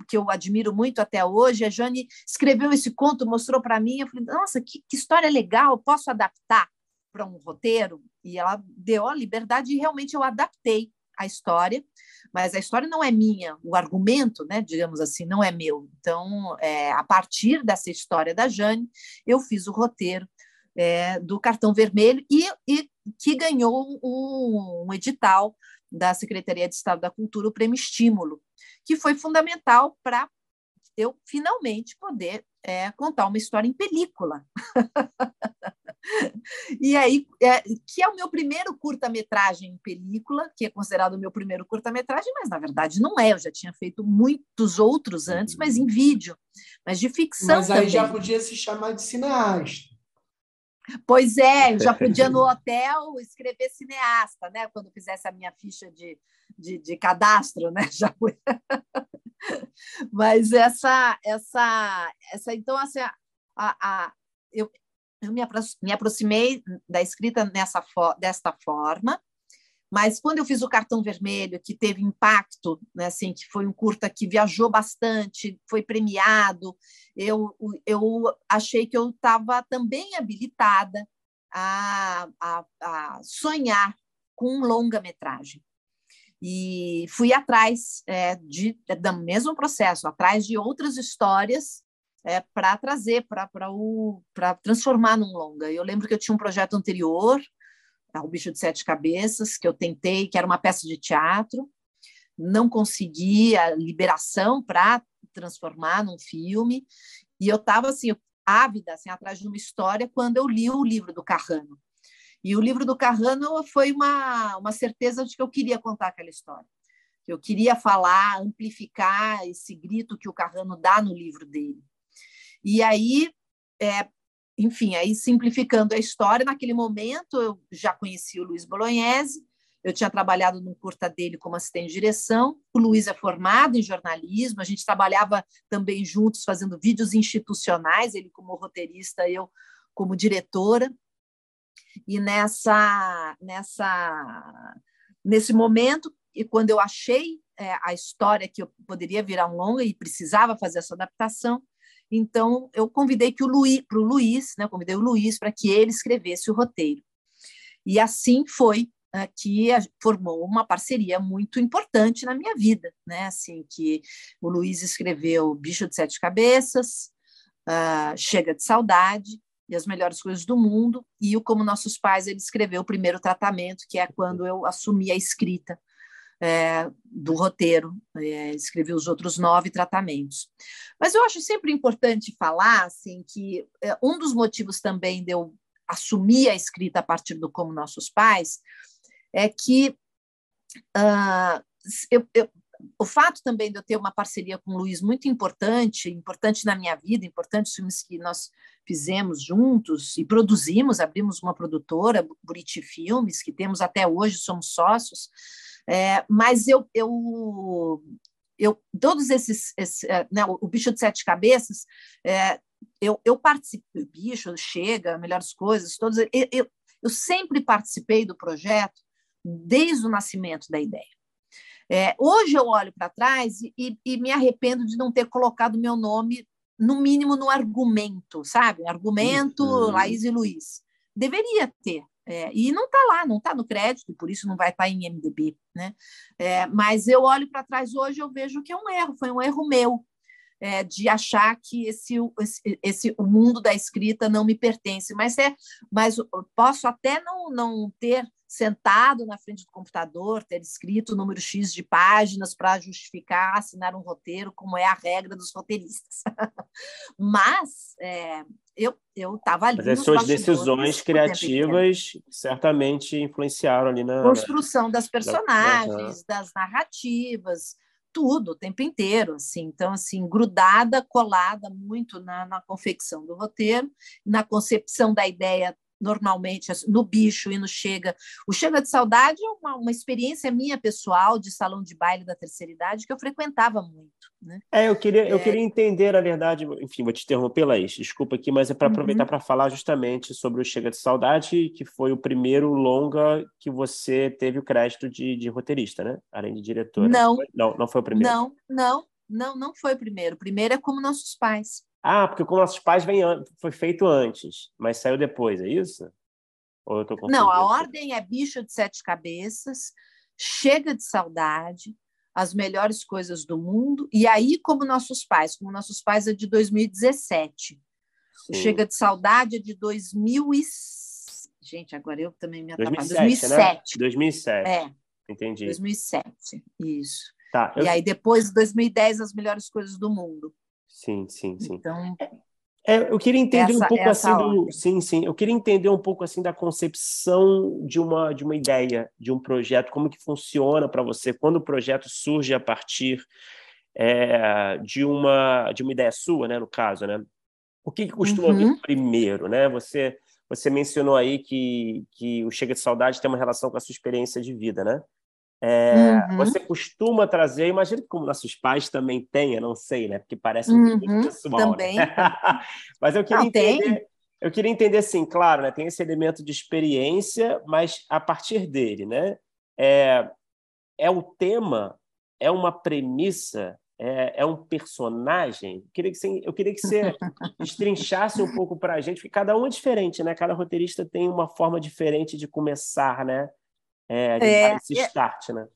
que eu admiro muito até hoje. A Jane escreveu esse conto, mostrou para mim. Eu falei, nossa, que, que história legal, posso adaptar para um roteiro? E ela deu a liberdade e realmente eu adaptei a história, mas a história não é minha, o argumento, né, digamos assim, não é meu. Então, é, a partir dessa história da Jane, eu fiz o roteiro é, do Cartão Vermelho e, e que ganhou um, um edital da Secretaria de Estado da Cultura, o Prêmio Estímulo, que foi fundamental para eu finalmente poder é, contar uma história em película. (laughs) e aí, é, que é o meu primeiro curta-metragem em película, que é considerado o meu primeiro curta-metragem, mas na verdade não é, eu já tinha feito muitos outros antes, mas em vídeo, mas de ficção. Mas aí também. já podia se chamar de cineasta. Pois é, eu já podia no (laughs) hotel escrever cineasta, né? Quando fizesse a minha ficha de, de, de cadastro, né? (laughs) Já Mas essa, essa, essa, então assim, a, a, eu, eu me, me aproximei da escrita nessa desta forma, Mas quando eu fiz o Cartão Vermelho, que teve impacto, né, assim, que foi um curta que viajou bastante, foi premiado, eu, eu achei que eu estava também habilitada a, a, a sonhar com longa-metragem. E fui atrás é, de, do mesmo processo, atrás de outras histórias é, para trazer, para transformar num longa. Eu lembro que eu tinha um projeto anterior, o Bicho de Sete Cabeças, que eu tentei, que era uma peça de teatro, não consegui a liberação para transformar num filme, e eu estava assim, ávida, assim, atrás de uma história, quando eu li o livro do Carrano. E o livro do Carrano foi uma, uma certeza de que eu queria contar aquela história. Eu queria falar, amplificar esse grito que o Carrano dá no livro dele. E aí, é, enfim, aí simplificando a história, naquele momento eu já conheci o Luiz Bolognese, eu tinha trabalhado num curta dele como assistente de direção. O Luiz é formado em jornalismo, a gente trabalhava também juntos fazendo vídeos institucionais, ele como roteirista, eu como diretora. E nessa, nessa, nesse momento, e quando eu achei é, a história que eu poderia virar um longa e precisava fazer essa adaptação, então, eu convidei que o Luiz, para o Luiz, né, convidei o Luiz para que ele escrevesse o roteiro. E assim foi uh, que formou uma parceria muito importante na minha vida, né? Assim que o Luiz escreveu Bicho de Sete Cabeças, uh, Chega de Saudade e as melhores coisas do mundo, e o Como Nossos Pais ele escreveu o primeiro tratamento, que é quando eu assumi a escrita é, do roteiro, é, escrevi os outros nove tratamentos. Mas eu acho sempre importante falar assim, que é, um dos motivos também de eu assumir a escrita a partir do Como Nossos Pais é que uh, eu, eu, o fato também de eu ter uma parceria com o Luiz muito importante, importante na minha vida, importantes filmes que nós fizemos juntos e produzimos, abrimos uma produtora, Buriti Filmes, que temos até hoje, somos sócios, é, mas eu, eu, eu, todos esses, esse, é, né, o bicho de sete cabeças, é, eu, eu participei, bicho, chega, melhores coisas, todos, eu, eu, eu sempre participei do projeto desde o nascimento da ideia. É, hoje eu olho para trás e, e, me arrependo de não ter colocado meu nome, no mínimo, no argumento, sabe? Argumento uhum. Laís e Luiz. Deveria ter, é, e não está lá, não está no crédito, por isso não vai estar tá em MDB. Né? É, mas eu olho para trás hoje eu vejo que é um erro, foi um erro meu. É, de achar que esse, esse, esse, o mundo da escrita não me pertence, mas é, mas posso até não, não ter sentado na frente do computador, ter escrito o número X de páginas para justificar assinar um roteiro, como é a regra dos roteiristas. (laughs) Mas é, eu estava ali. Mas as suas decisões criativas certamente influenciaram ali na. Construção das personagens, das narrativas, tudo o tempo inteiro, assim. Então, assim, grudada, colada muito na, na confecção do roteiro, na concepção da ideia normalmente assim, no bicho e no chega. O chega de saudade é uma, uma experiência minha pessoal de salão de baile da terceira idade que eu frequentava muito. Né? É, eu queria, eu é... queria entender, na verdade, enfim, vou te interromper, Laís, desculpa aqui, mas é para aproveitar uhum. para falar justamente sobre o Chega de Saudade, que foi o primeiro longa que você teve o crédito de, de roteirista, né? Além de diretora. Não. Não, não foi o primeiro. Não, não, não, não foi o primeiro. O primeiro é como nossos pais. Ah, porque como nossos pais vem foi feito antes, mas saiu depois, é isso? Ou eu tô Não, a ordem é bicho de sete cabeças, chega de saudade, as melhores coisas do mundo, e aí, como nossos pais, como nossos pais é de 2017. Sim. Chega de saudade é de 2000 e... Gente, agora eu também me atrapalho. 2007. 2007. Né? 2007. É. Entendi. 2007, isso. Tá, eu... E aí, depois, 2010, as melhores coisas do mundo. Sim, sim, sim. Então, é, eu queria entender essa, um pouco assim do, sim, sim. Eu queria entender um pouco assim da concepção de uma de uma ideia, de um projeto, como que funciona para você quando o projeto surge a partir é, de uma de uma ideia sua, né, no caso, né? O que, que costuma uhum. vir primeiro, né? Você você mencionou aí que que o Chega de Saudade tem uma relação com a sua experiência de vida, né? É, uhum. Você costuma trazer, imagino que como nossos pais também tenha, não sei, né? Porque parece um uhum, pessoal. Né? Também. Né? (laughs) mas eu queria não, entender. Tem. Eu queria entender, assim, claro, né? Tem esse elemento de experiência, mas a partir dele, né? é, é o tema, é uma premissa, é, é um personagem? Eu queria que você, eu queria que você (laughs) destrinchasse um pouco para a gente, porque cada um é diferente, né? Cada roteirista tem uma forma diferente de começar, né? É, é, esse é, start, né?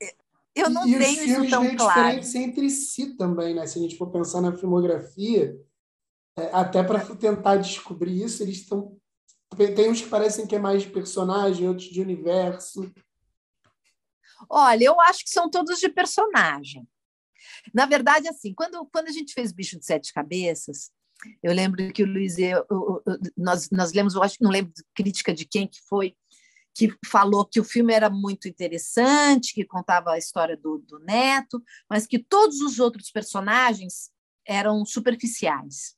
Eu não e tenho isso tão claro. diferentes entre si também, né? Se a gente for pensar na filmografia, é, até para tentar descobrir isso, eles estão tem uns que parecem que é mais de personagem, outros de universo. Olha, eu acho que são todos de personagem. Na verdade, assim, quando, quando a gente fez Bicho de Sete Cabeças, eu lembro que o Luiz, eu, eu, eu, nós, nós lemos, eu acho que não lembro crítica de quem que foi, que falou que o filme era muito interessante, que contava a história do, do neto, mas que todos os outros personagens eram superficiais.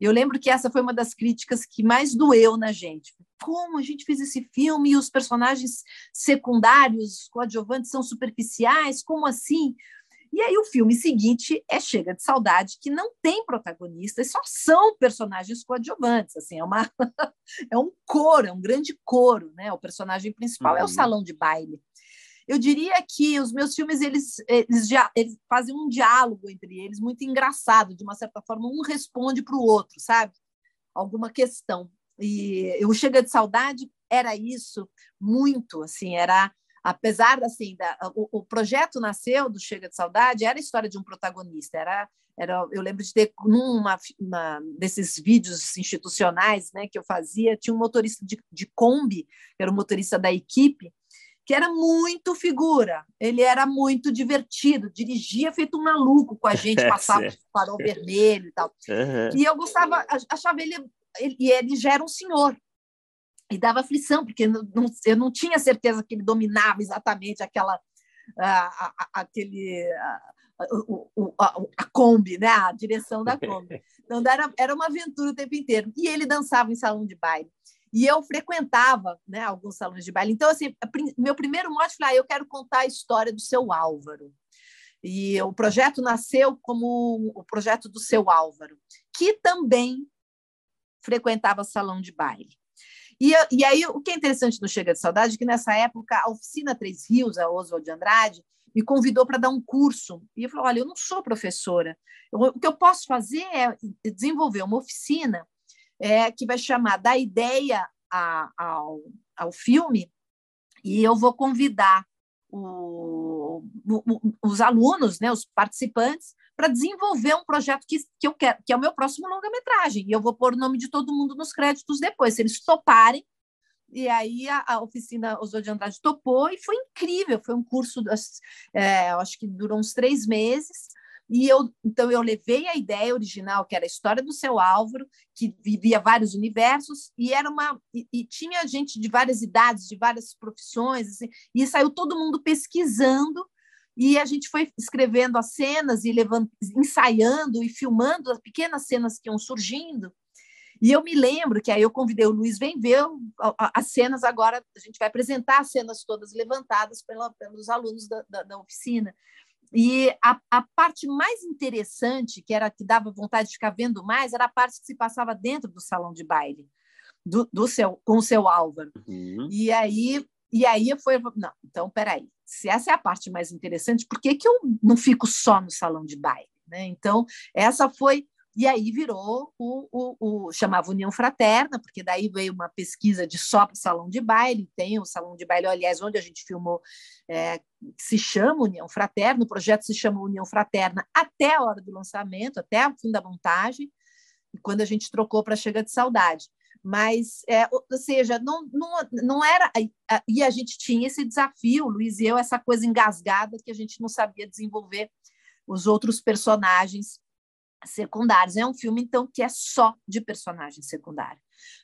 Eu lembro que essa foi uma das críticas que mais doeu na gente. Como a gente fez esse filme e os personagens secundários, coadjuvantes, são superficiais? Como assim? E aí o filme seguinte é Chega de Saudade, que não tem protagonistas, só são personagens coadjuvantes, assim, é uma (laughs) é um coro, é um grande coro, né? O personagem principal uhum. é o uhum. salão de baile. Eu diria que os meus filmes eles, eles, já, eles fazem um diálogo entre eles muito engraçado, de uma certa forma um responde para o outro, sabe? Alguma questão. E o Chega de Saudade era isso muito, assim, era apesar assim da, o, o, projeto nasceu do Chega de Saudade era a história de um protagonista era era eu lembro de ter numa uma, desses vídeos institucionais né que eu fazia tinha um motorista de, de Kombi que era o motorista da equipe que era muito figura ele era muito divertido dirigia feito um maluco com a (laughs) gente passava o farol vermelho e tal. Uhum. e eu gostava achava ele e ele já era um senhor e dava aflição, porque não, eu não tinha certeza que ele dominava exatamente aquela, a, a, aquele, a, a, a, Kombi, né? a direção da Kombi. (laughs) Então, era, era uma aventura o tempo inteiro. E ele dançava em salão de baile. E eu frequentava né, alguns salões de baile. Então, assim, meu primeiro mote foi: ah, eu quero contar a história do seu Álvaro. E o projeto nasceu como o projeto do seu Álvaro, que também frequentava salão de baile. E, e aí, o que é interessante no Chega de Saudade é que, nessa época, a Oficina Três Rios, a Oswald de Andrade, me convidou para dar um curso. E eu falei: olha, eu não sou professora. Eu, o que eu posso fazer é desenvolver uma oficina é, que vai chamar da ideia a, ao, ao filme, e eu vou convidar o, o, os alunos, né, os participantes, para desenvolver um projeto que, que eu quero, que é o meu próximo longa-metragem. E eu vou pôr o nome de todo mundo nos créditos depois, se eles toparem. E aí a, a oficina Oswald de Andrade topou e foi incrível. Foi um curso, é, acho que durou uns três meses. E eu, então eu levei a ideia original, que era a história do seu Álvaro, que vivia vários universos, e era uma e, e tinha gente de várias idades, de várias profissões, assim, e saiu todo mundo pesquisando e a gente foi escrevendo as cenas e levando, ensaiando e filmando as pequenas cenas que iam surgindo. E eu me lembro que aí eu convidei o Luiz, vem ver as cenas agora, a gente vai apresentar as cenas todas levantadas pela, pelos alunos da, da, da oficina. E a, a, parte mais interessante, que era que dava vontade de ficar vendo mais, era a parte que se passava dentro do salão de baile, do, do seu, com o seu Álvaro. Uhum. E aí e aí foi, não, então peraí, se essa é a parte mais interessante, por que, que eu não fico só no salão de baile? Né? Então, essa foi. E aí virou o, o, o, chamava União Fraterna, porque daí veio uma pesquisa de só para o salão de baile, tem o salão de baile, aliás, onde a gente filmou, é, se chama União Fraterna, o projeto se chama União Fraterna até a hora do lançamento, até o fim da montagem, quando a gente trocou para Chega de Saudade mas, é, ou seja, não, não, não era. E a gente tinha esse desafio, Luiz e eu, essa coisa engasgada que a gente não sabia desenvolver os outros personagens secundários. É um filme, então, que é só de personagem secundário.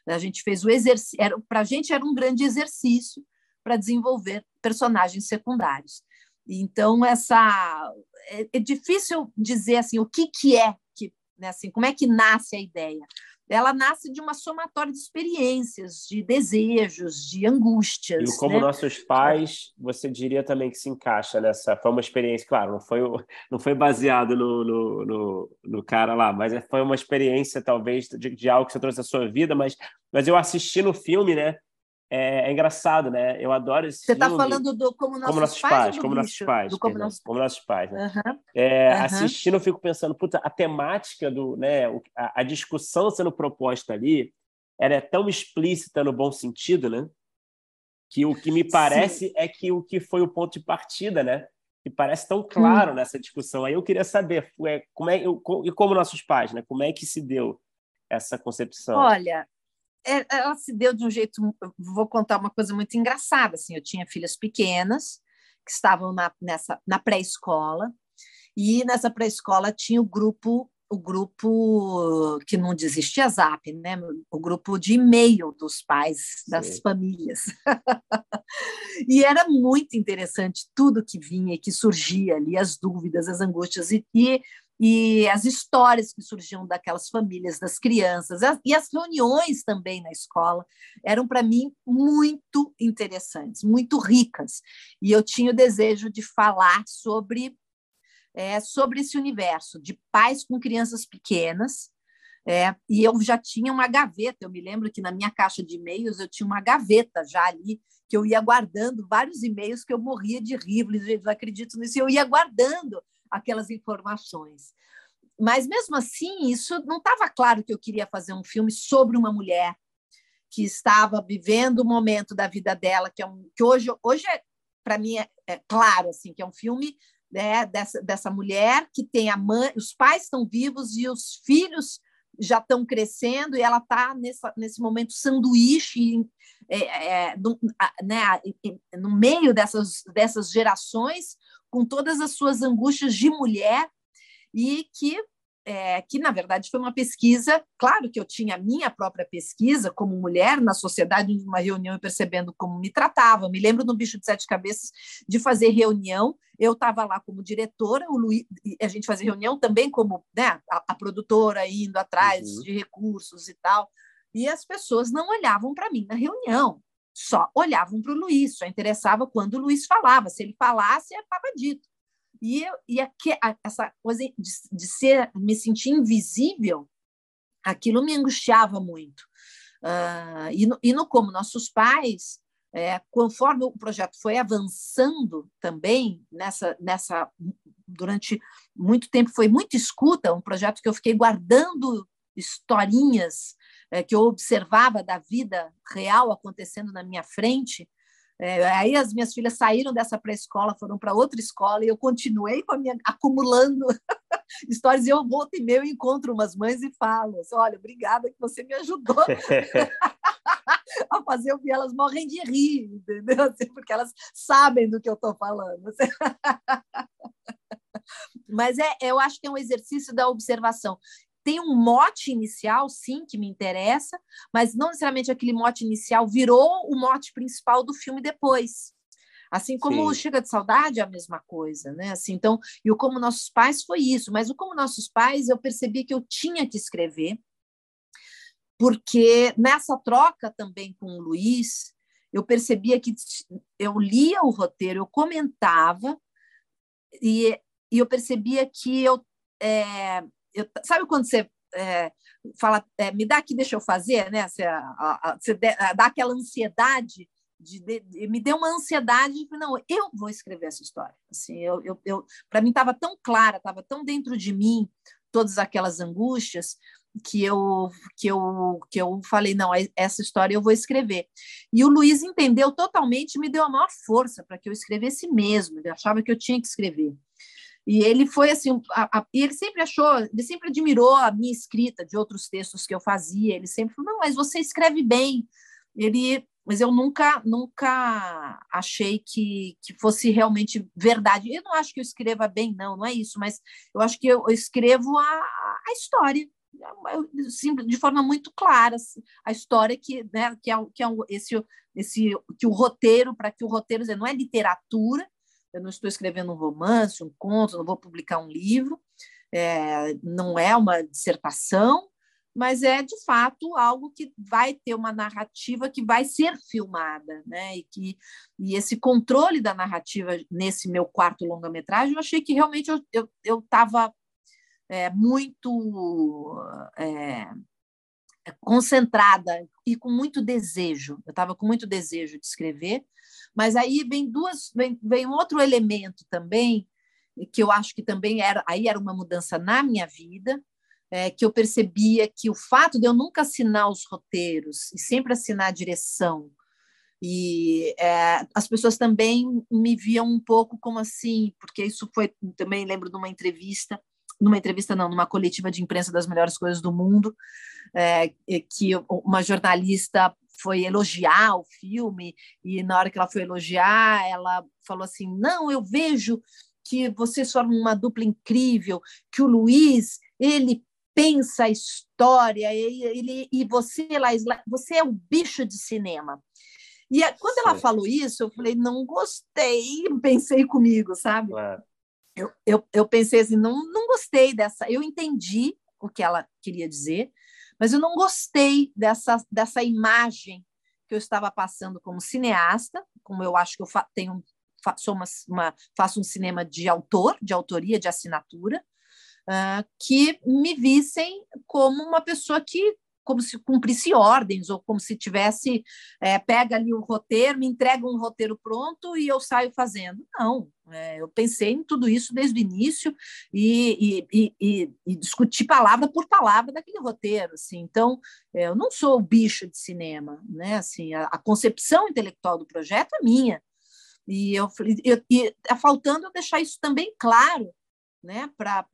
A gente fez o exercício, para a gente era um grande exercício para desenvolver personagens secundários. Então, essa é, é, difícil dizer assim o que, que é que, né, assim, como é que nasce a ideia ela nasce de uma somatória de experiências, de desejos, de angústias. E como né? nossos pais, você diria também que se encaixa nessa. Foi uma experiência, claro, não foi, não foi baseado no, no, no, no cara lá, mas é, foi uma experiência, talvez, de, de, algo que você trouxe da sua vida. Mas, mas eu assisti no filme, né? É, é, engraçado, né? Eu adoro esse Você está falando do Como Nossos, como nossos Pais, pais, como nossos pais, do como, nossos... como nossos pais, né? Uhum. É, uhum. Assistindo, eu fico pensando, puta, a temática do, né, a, a, discussão sendo proposta ali, ela é tão explícita no bom sentido, né? Que o que me parece Sim. é que o que foi o ponto de partida, né? Que parece tão claro hum. nessa discussão. Aí eu queria saber, como é e como nossos pais, né? Como é que se deu essa concepção? Olha, é, ela se deu de um jeito. Vou contar uma coisa muito engraçada. Assim, eu tinha filhas pequenas que estavam na, nessa, na pré-escola, e nessa pré-escola tinha o grupo o grupo que não desistia Zap, né? O grupo de e-mail dos pais das Sim. famílias. (laughs) e era muito interessante tudo que vinha e que surgia ali, as dúvidas, as angústias e, e e as histórias que surgiam daquelas famílias, das crianças, e as reuniões também na escola eram para mim muito interessantes, muito ricas. E eu tinha o desejo de falar sobre, é, sobre esse universo de pais com crianças pequenas. É, e eu já tinha uma gaveta, eu me lembro que na minha caixa de e-mails eu tinha uma gaveta já ali, que eu ia guardando vários e-mails que eu morria de rir, não acredito nisso, eu ia guardando aquelas informações. Mas mesmo assim, isso não estava claro que eu queria fazer um filme sobre uma mulher que estava vivendo o momento da vida dela, que é um que hoje hoje é, para mim é, é, claro assim, que é um filme né, dessa, dessa mulher que tem a mãe, os pais estão vivos e os filhos já estão crescendo e ela está nesse momento sanduíche é, é, no, né, no meio dessas, dessas gerações com todas as suas angústias de mulher e que é, que na verdade foi uma pesquisa, claro que eu tinha a minha própria pesquisa como mulher na sociedade, numa reunião e percebendo como me tratava. Me lembro no Bicho de Sete Cabeças de fazer reunião, eu estava lá como diretora, o Luiz, a gente fazia reunião também como né, a, a produtora indo atrás uhum. de recursos e tal, e as pessoas não olhavam para mim na reunião, só olhavam para o Luiz, só interessava quando o Luiz falava, se ele falasse, estava dito. E, e aqui, essa coisa de, de ser, me sentir invisível, aquilo me angustiava muito. Uh, e, no, e no Como Nossos Pais, é, conforme o projeto foi avançando também nessa, nessa durante muito tempo foi muito escuta um projeto que eu fiquei guardando historinhas é, que eu observava da vida real acontecendo na minha frente. É, aí as minhas filhas saíram dessa pré-escola, foram para outra escola e eu continuei com a minha acumulando (laughs) histórias. E eu volto e meio encontro umas mães e falo: assim, olha, obrigada que você me ajudou (laughs) a fazer o que elas morrem de rir, entendeu? Assim, porque elas sabem do que eu estou falando. (laughs) Mas é, eu acho que é um exercício da observação tem um mote inicial, sim, que me interessa, mas não necessariamente aquele mote inicial virou o mote principal do filme depois. Assim como sim. o Chega de Saudade é a mesma coisa, né? Assim, então, e o Como Nossos Pais foi isso, mas o Como Nossos Pais eu percebi que eu tinha que escrever, porque nessa troca também com o Luiz, eu percebia que eu lia o roteiro, eu comentava, e, e eu percebia que eu é, eu, sabe quando você é, fala, é, me dá aqui, deixa eu fazer, né? Você, a, a, você dá aquela ansiedade, de, de, de, me deu uma ansiedade de não, eu vou escrever essa história. Assim, eu, eu, eu para mim estava tão clara, estava tão dentro de mim todas aquelas angústias que eu que eu que eu falei não essa história eu vou escrever e o Luiz entendeu totalmente me deu a maior força para que eu escrevesse mesmo ele achava que eu tinha que escrever e ele foi assim, a, a, ele sempre achou, ele sempre admirou a minha escrita de outros textos que eu fazia. Ele sempre falou: "Não, mas você escreve bem". Ele, mas eu nunca, nunca achei que, que fosse realmente verdade. Eu não acho que eu escreva bem, não, não é isso. Mas eu acho que eu, eu escrevo a, a história de forma muito clara a história que né, que é, que é esse esse que o roteiro para que o roteiro não é literatura eu não estou escrevendo um romance, um conto, não vou publicar um livro, é, não é uma dissertação, mas é de fato algo que vai ter uma narrativa que vai ser filmada, né? E que e esse controle da narrativa nesse meu quarto longa-metragem, eu achei que realmente eu estava eu, eu é, muito é, concentrada e com muito desejo. Eu estava com muito desejo de escrever, mas aí vem duas, vem, vem outro elemento também que eu acho que também era aí era uma mudança na minha vida, é, que eu percebia que o fato de eu nunca assinar os roteiros e sempre assinar a direção e é, as pessoas também me viam um pouco como assim, porque isso foi também lembro de uma entrevista, numa entrevista não, numa coletiva de imprensa das melhores coisas do mundo, é, que uma jornalista foi elogiar o filme e na hora que ela foi elogiar, ela falou assim: "Não, eu vejo que vocês formam uma dupla incrível, que o Luiz, ele pensa a história, ele, e você, Laís, você é o bicho de cinema. E quando ela falou isso, eu falei, não gostei, pensei comigo, sabe? Claro. Eu, eu, eu pensei assim, não, não gostei dessa. Eu entendi o que ela queria dizer, mas eu não gostei dessa, dessa imagem que eu estava passando como cineasta, como eu acho que eu tenho, sou uma, uma, faço um cinema de autor, de autoria, de assinatura, uh, que me vissem como uma pessoa que como se cumprisse ordens, ou como se tivesse, é, pega ali o roteiro, me entrega um roteiro pronto e eu saio fazendo. Não, é, eu pensei em tudo isso desde o início e, e, e, e, discuti palavra por palavra daquele roteiro. Assim. Então, é, eu não sou o bicho de cinema, né? Assim, a, a concepção intelectual do projeto é minha. E eu e está faltando eu deixar isso também claro né, para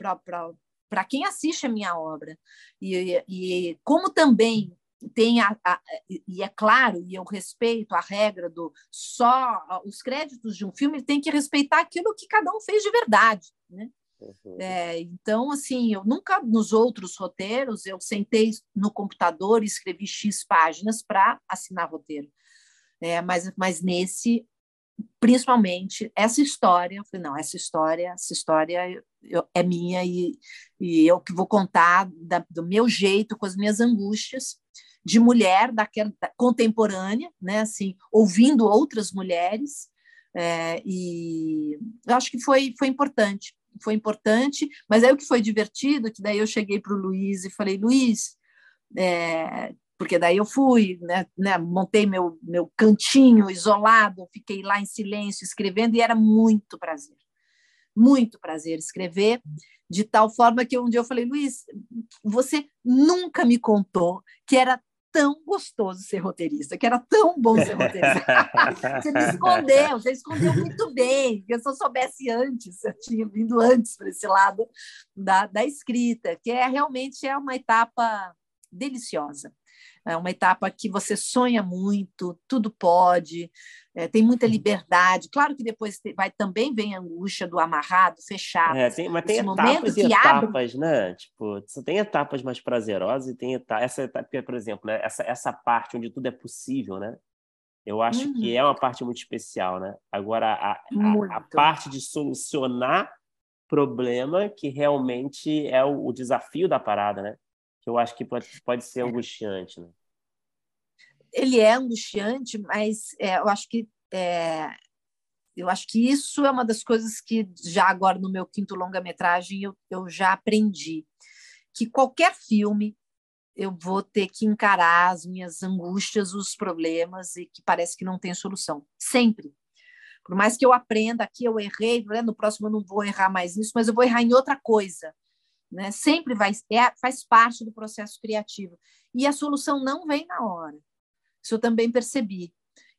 para quem assiste a minha obra. E, e como também tem a, a, e é claro e eu respeito a regra do só os créditos de um filme tem que respeitar aquilo que cada um fez de verdade né uhum. é, então assim eu nunca nos outros roteiros eu sentei no computador e escrevi x páginas para assinar roteiro é, mas mas nesse principalmente essa história eu falei não essa história essa história é minha e, e eu que vou contar da, do meu jeito com as minhas angústias de mulher daquela da, contemporânea né assim ouvindo outras mulheres é, e eu acho que foi foi importante foi importante mas aí o que foi divertido que daí eu cheguei para o Luiz e falei Luiz é, porque daí eu fui, né, né, montei meu, meu cantinho isolado, fiquei lá em silêncio escrevendo e era muito prazer, muito prazer escrever, de tal forma que um dia eu falei, Luiz, você nunca me contou que era tão gostoso ser roteirista, que era tão bom ser roteirista. (laughs) você me escondeu, você escondeu muito bem. Se eu soubesse antes, eu tinha vindo antes para esse lado da, da escrita, que é realmente é uma etapa deliciosa é uma etapa que você sonha muito, tudo pode, é, tem muita uhum. liberdade. Claro que depois vai também vem a angústia do amarrado, fechado. É, tem, mas tem etapas e etapas, abre... né? Tipo, você tem etapas mais prazerosas e tem etapa, essa etapa, por exemplo, né? essa, essa parte onde tudo é possível, né? Eu acho uhum. que é uma parte muito especial, né? Agora, a, a, a parte de solucionar problema que realmente é o, o desafio da parada, né? que eu acho que pode, pode ser angustiante. Né? Ele é angustiante, mas é, eu acho que é, eu acho que isso é uma das coisas que já agora no meu quinto longa-metragem eu, eu já aprendi que qualquer filme eu vou ter que encarar as minhas angústias, os problemas e que parece que não tem solução. Sempre. Por mais que eu aprenda, aqui eu errei, né, no próximo eu não vou errar mais nisso, mas eu vou errar em outra coisa né? Sempre vai é, faz parte do processo criativo e a solução não vem na hora. Isso eu também percebi.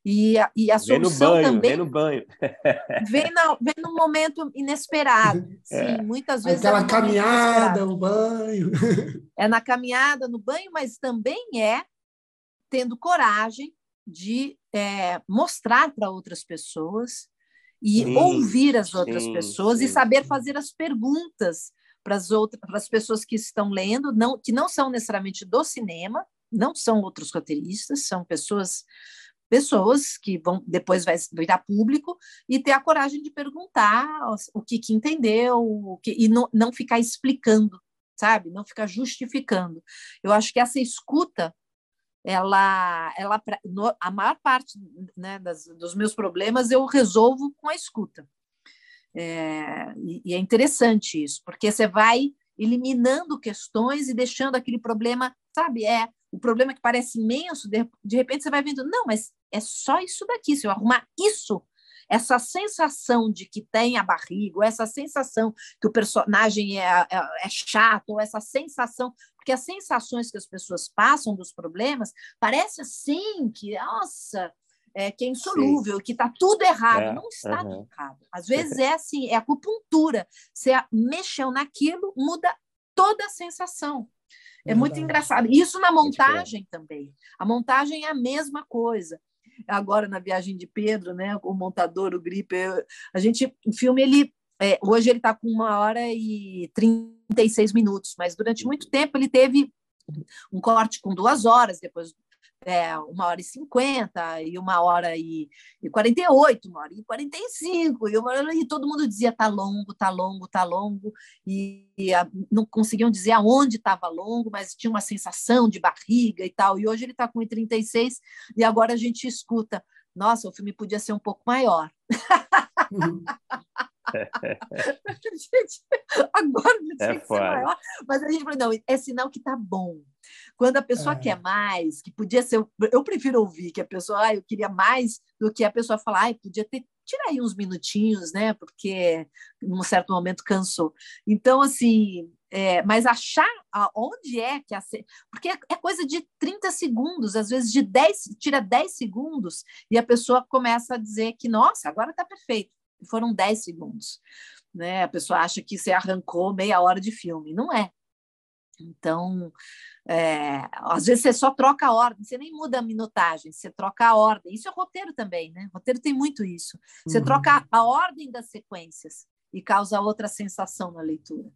E a, e a solução banho, também vem no banho, (laughs) vem, na, vem num momento inesperado. (laughs) Sim, é. muitas vezes aquela é caminhada, o banho. (laughs) É na caminhada, no banho, mas também é tendo coragem de é, mostrar para outras pessoas e sim, ouvir as outras sim, pessoas sim, e saber fazer as perguntas para as outras para as pessoas que estão lendo, não, que não são necessariamente do cinema, não são outros roteiristas, são pessoas pessoas que vão depois vai virar público e ter a coragem de perguntar o que, que entendeu o que, e não, não ficar explicando, sabe? Não ficar justificando. Eu acho que essa escuta ela, ela a maior parte né, das, dos meus problemas eu resolvo com a escuta. É, e, é interessante isso, porque você vai eliminando questões e deixando aquele problema, sabe? É o problema é que parece imenso, de, de repente você vai vendo, não, mas é só isso daqui, se eu arrumar isso, essa sensação de que tem a barriga, ou essa sensação que o personagem é, é, é chato, ou essa sensação, porque as sensações que as pessoas passam dos problemas, parece assim que, nossa, é, que é insolúvel, Sim. que está tudo errado. É, não está uhum. tudo errado. Às vezes (laughs) é assim, é acupuntura. Você mexeu naquilo, muda toda a sensação. É muito engraçado. Isso na montagem também. A montagem é a mesma coisa. Agora na viagem de Pedro, né? O montador, o Gripper, a gente, o filme ele é, hoje ele está com uma hora e 36 minutos, mas durante muito tempo ele teve um corte com duas horas, depois é, uma hora e cinquenta, e uma hora e, quarenta e oito, uma hora e quarenta e cinco, e, todo mundo dizia tá longo, tá longo, tá longo, e, e a, não conseguiam dizer aonde estava longo, mas tinha uma sensação de barriga e tal, e hoje ele está com 1,36, e agora a gente escuta, nossa, o filme podia ser um pouco maior. Uhum. (laughs) (laughs) gente, agora não tinha é que ser maior, mas a gente falou, não, é sinal que tá bom. Quando a pessoa é. quer mais, que podia ser. Eu prefiro ouvir que a pessoa, ah, eu queria mais, do que a pessoa falar, ah, podia ter. Tira aí uns minutinhos, né? Porque num certo momento cansou. Então, assim, é, mas achar onde é que a. Porque é, é coisa de 30 segundos, às vezes de 10, tira 10 segundos, e a pessoa começa a dizer que, nossa, agora está perfeito. Foram 10 segundos. Né? A pessoa acha que você arrancou meia hora de filme. Não é. Então, é, às vezes você só troca a ordem, você nem muda a minutagem, você troca a ordem. Isso é roteiro também, né? Roteiro tem muito isso. Você uhum. troca a ordem das sequências e causa outra sensação na leitura.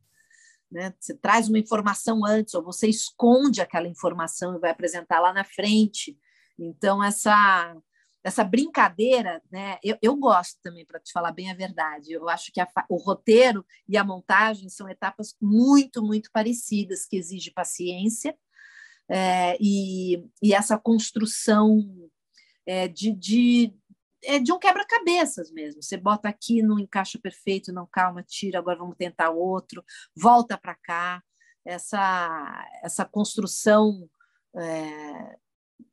Né? Você traz uma informação antes, ou você esconde aquela informação e vai apresentar lá na frente. Então, essa essa brincadeira, né? Eu, eu gosto também, para te falar bem a verdade. Eu acho que a, o roteiro e a montagem são etapas muito, muito parecidas, que exige paciência é, e, e, essa construção é, de, de, é de um quebra-cabeças mesmo. Você bota aqui, não encaixa perfeito, não calma, tira, agora vamos tentar outro, volta para cá. Essa, essa construção é,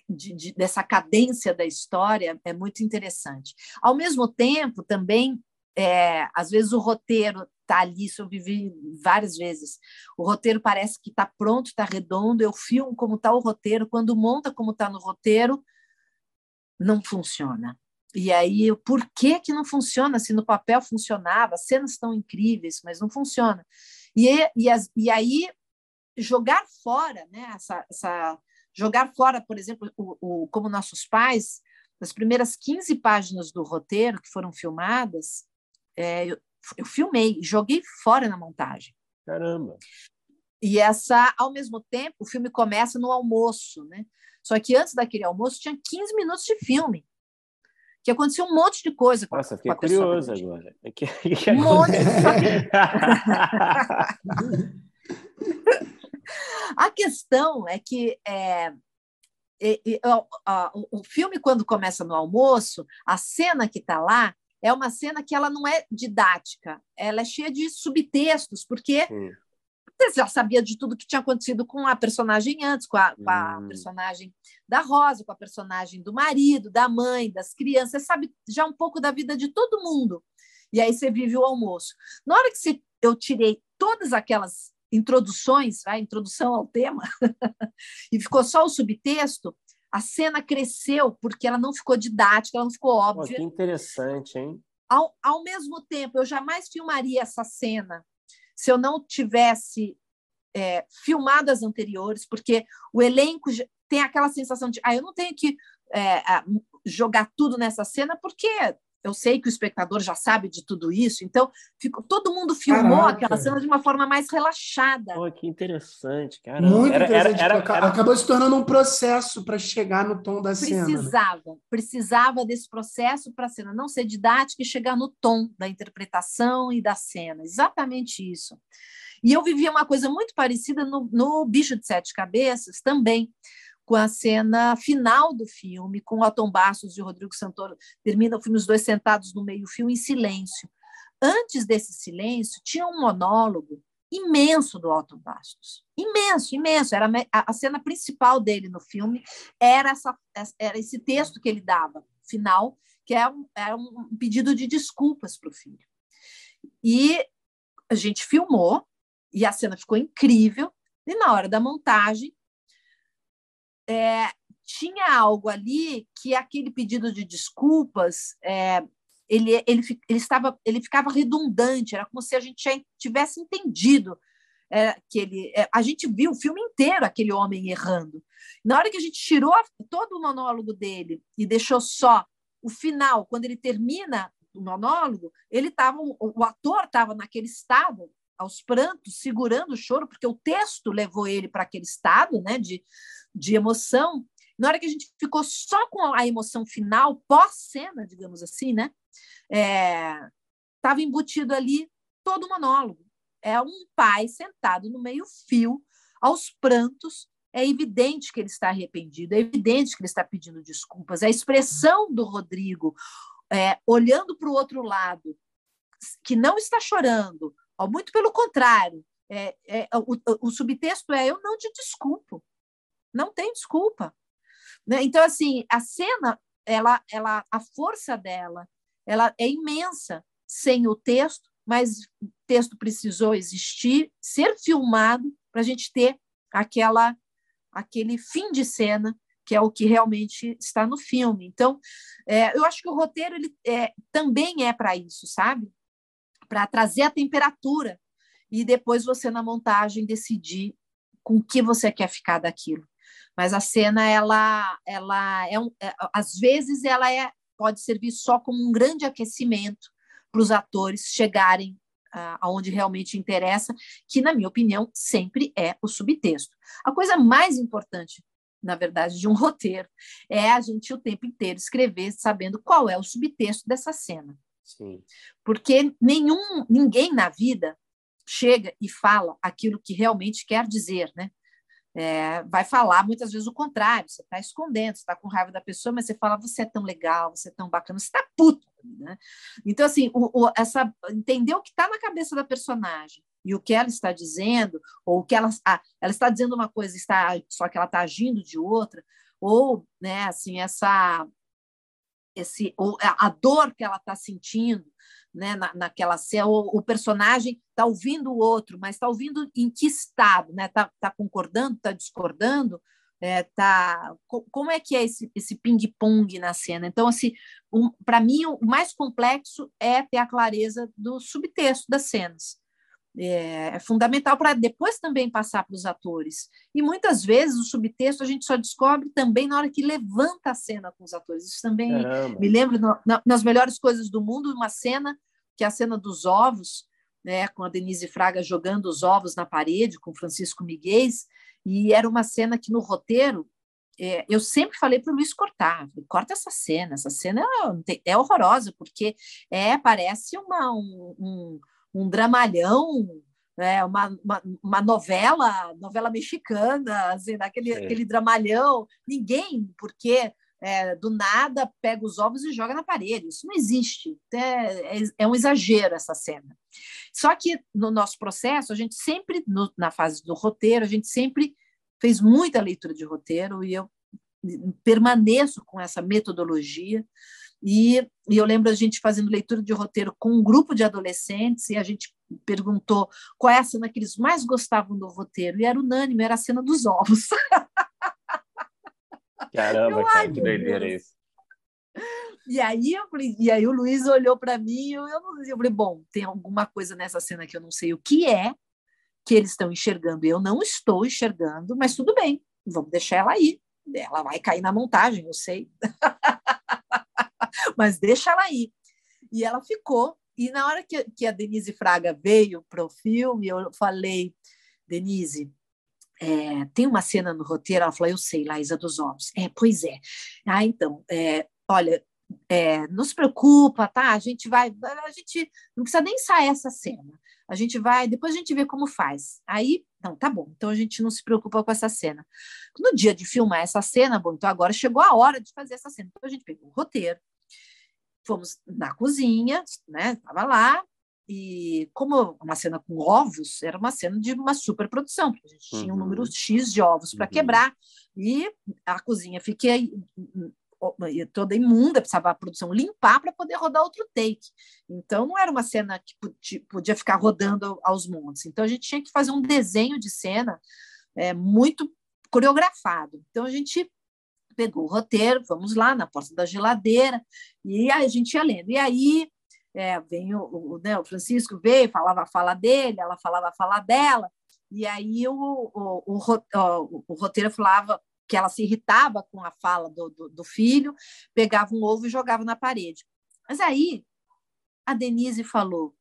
de, de, dessa cadência da história é muito interessante. Ao mesmo tempo, também, é, às vezes o roteiro está ali, isso eu vivi várias vezes. O roteiro parece que está pronto, está redondo, eu filmo como está o roteiro, quando monta como está no roteiro, não funciona. E aí, por que, que não funciona? Se no papel funcionava, cenas estão incríveis, mas não funciona. E, e, as, e aí, jogar fora né, essa, essa jogar fora, por exemplo, o, o, como nossos pais, as primeiras 15 páginas do roteiro que foram filmadas, é, eu, eu filmei, joguei fora na montagem. Caramba! E essa, ao mesmo tempo, o filme começa no almoço, né? Só que antes daquele almoço tinha 15 minutos de filme. Que aconteceu um monte de coisa com Nossa, fiquei com curioso agora. Que, que um monte de (laughs) (laughs) (laughs) A questão é que é, é, é, o filme, quando começa no almoço, a cena que está lá é uma cena que ela não é didática, ela é cheia de subtextos, porque você já sabia de tudo que tinha acontecido com a personagem antes, com a, com a hum. personagem da Rosa, com a personagem do marido, da mãe, das crianças, você sabe já um pouco da vida de todo mundo. E aí você vive o almoço. Na hora que eu tirei todas aquelas introduções, a introdução ao tema, (laughs) e ficou só o subtexto, a cena cresceu porque ela não ficou didática, ela não ficou óbvia. Pô, que interessante, hein? Ao, ao mesmo tempo, eu jamais filmaria essa cena se eu não tivesse é, filmado as anteriores, porque o elenco tem aquela sensação de, ah, eu não tenho que é, jogar tudo nessa cena, porque eu sei que o espectador já sabe de tudo isso, então ficou, todo mundo filmou Caraca. aquela cena de uma forma mais relaxada. Pô, que interessante, cara. Muito era, interessante. Era, era, era, Acabou se tornando um processo para chegar no tom da precisava, cena. Precisava, precisava desse processo para a cena não ser didática e chegar no tom da interpretação e da cena. Exatamente isso. E eu vivia uma coisa muito parecida no, no Bicho de Sete Cabeças também com a cena final do filme, com Otton Bastos e Rodrigo Santoro. Termina o filme os dois sentados no meio-fio em silêncio. Antes desse silêncio, tinha um monólogo imenso do Otto Bastos. Imenso, imenso. Era a, a cena principal dele no filme era, essa, era esse texto que ele dava, final, que é um, era um pedido de desculpas para o filho. E a gente filmou, e a cena ficou incrível, e na hora da montagem, é, tinha algo ali que aquele pedido de desculpas é, ele, ele, ele, estava, ele ficava redundante, era como se a gente já tivesse entendido é, que ele. É, a gente viu o filme inteiro aquele homem errando. Na hora que a gente tirou todo o monólogo dele e deixou só o final, quando ele termina o monólogo, ele estava, o ator estava naquele estado, aos prantos, segurando o choro, porque o texto levou ele para aquele estado né, de, de emoção. Na hora que a gente ficou só com a emoção final, pós-cena, digamos assim, né? Estava é, embutido ali todo o monólogo. É um pai sentado no meio-fio, aos prantos. É evidente que ele está arrependido, é evidente que ele está pedindo desculpas. A expressão do Rodrigo, é, olhando para o outro lado, que não está chorando, muito pelo contrário, é, é, o, o, subtexto é: eu não te desculpo, não tem desculpa. Né? Então, assim, a cena, ela, ela, a força dela, ela é imensa sem o texto, mas o texto precisou existir, ser filmado para a gente ter aquela aquele fim de cena que é o que realmente está no filme. Então, é, eu acho que o roteiro ele é, também é para isso, sabe? Para trazer a temperatura e depois você na montagem decidir com que você quer ficar daquilo. Mas a cena, ela, ela é, um, é às vezes, ela é pode servir só como um grande aquecimento para os atores chegarem uh, aonde realmente interessa, que, na minha opinião, sempre é o subtexto. A coisa mais importante, na verdade, de um (laughs) roteiro é a gente o tempo inteiro escrever sabendo qual é o subtexto dessa cena. Sim. Porque nenhum, ninguém na vida chega e fala aquilo que realmente quer dizer, né? é, vai falar muitas vezes o contrário, você está escondendo, você está com raiva da pessoa, mas você fala, você é tão legal, você é tão bacana, você está puto. Né? Então, assim, o, o, essa, entender o que está na cabeça da personagem e o que ela está dizendo, ou o que ela, ah, ela está dizendo uma coisa, está, só que ela está agindo de outra, ou, né, assim, essa, esse, ou a dor que ela está sentindo, né, na, naquela cena, o, o personagem está ouvindo o outro, mas está ouvindo em que estado? Está né? Tá, tá concordando, está discordando? É, tá, como é que é esse, esse ping-pong na cena? Então, assim, um, para mim, o mais complexo é ter a clareza do subtexto das cenas é, é fundamental para depois também passar para os atores. E muitas vezes o subtexto a gente só descobre também na hora que levanta a cena com os atores. Isso também Caramba. me lembro no, na, nas melhores coisas do mundo, uma cena que é a cena dos ovos, né, com a Denise Fraga jogando os ovos na parede com Francisco Miguel, e era uma cena que no roteiro é, eu sempre falei para o Luiz cortar, corta essa cena, essa cena é, é horrorosa, porque é parece uma, um, um um dramalhão, né, uma, uma, uma, novela, novela mexicana, assim, aquele, aquele dramalhão. Ninguém, porque é, do nada pega os ovos e joga na parede. Isso não existe. É, é, é, um exagero essa cena. Só que no nosso processo, a gente sempre, no, na fase do roteiro, a gente sempre fez muita leitura de roteiro e eu permaneço com essa metodologia. E, e, eu lembro a gente fazendo leitura de roteiro com um grupo de adolescentes e a gente perguntou qual é a cena que eles mais gostavam do roteiro. E era unânime, era a cena dos ovos. (laughs) Caramba, eu, cara, que doideira isso. E aí, eu falei, e aí o Luiz olhou para mim e eu, eu, eu falei, bom, tem alguma coisa nessa cena que eu não sei o que é, que eles estão enxergando. Eu não estou enxergando, mas tudo bem, vamos deixar ela aí. Ela vai cair na montagem, eu sei. (laughs) mas deixa ela aí. E ela ficou. E na hora que, que a Denise Fraga veio para o filme, eu falei, Denise, é, tem uma cena no roteiro, ela falou, eu sei, Laísa dos Ovos. É, pois é. Ah, então, é, olha, é, não se preocupa, tá? A gente vai, a gente não precisa nem sair essa cena. A gente vai, depois a gente vê como faz. Aí, não, tá bom. Então a gente não se preocupa com essa cena. No dia de filmar essa cena, bom, então agora chegou a hora de fazer essa cena. Então a gente pegou o roteiro, fomos na cozinha, né? Estava lá, e como uma cena com ovos, era uma cena de uma superprodução, porque a gente uhum. tinha um número uhum. X de ovos para uhum. quebrar, e a cozinha fiquei toda imunda, precisava a produção limpar para poder rodar outro take. Então, não era uma cena que podia ficar rodando aos montes. Então, a gente tinha que fazer um desenho de cena é, muito coreografado. Então, a gente pegou o roteiro, vamos lá na porta da geladeira, e aí a gente ia lendo. E aí é, vem o, o, né, o Francisco veio, falava a fala dele, ela falava a fala dela, e aí o, o, o, o roteiro falava que ela se irritava com a fala do, do, do, filho, pegava um ovo e jogava na parede. Mas aí a Denise falou: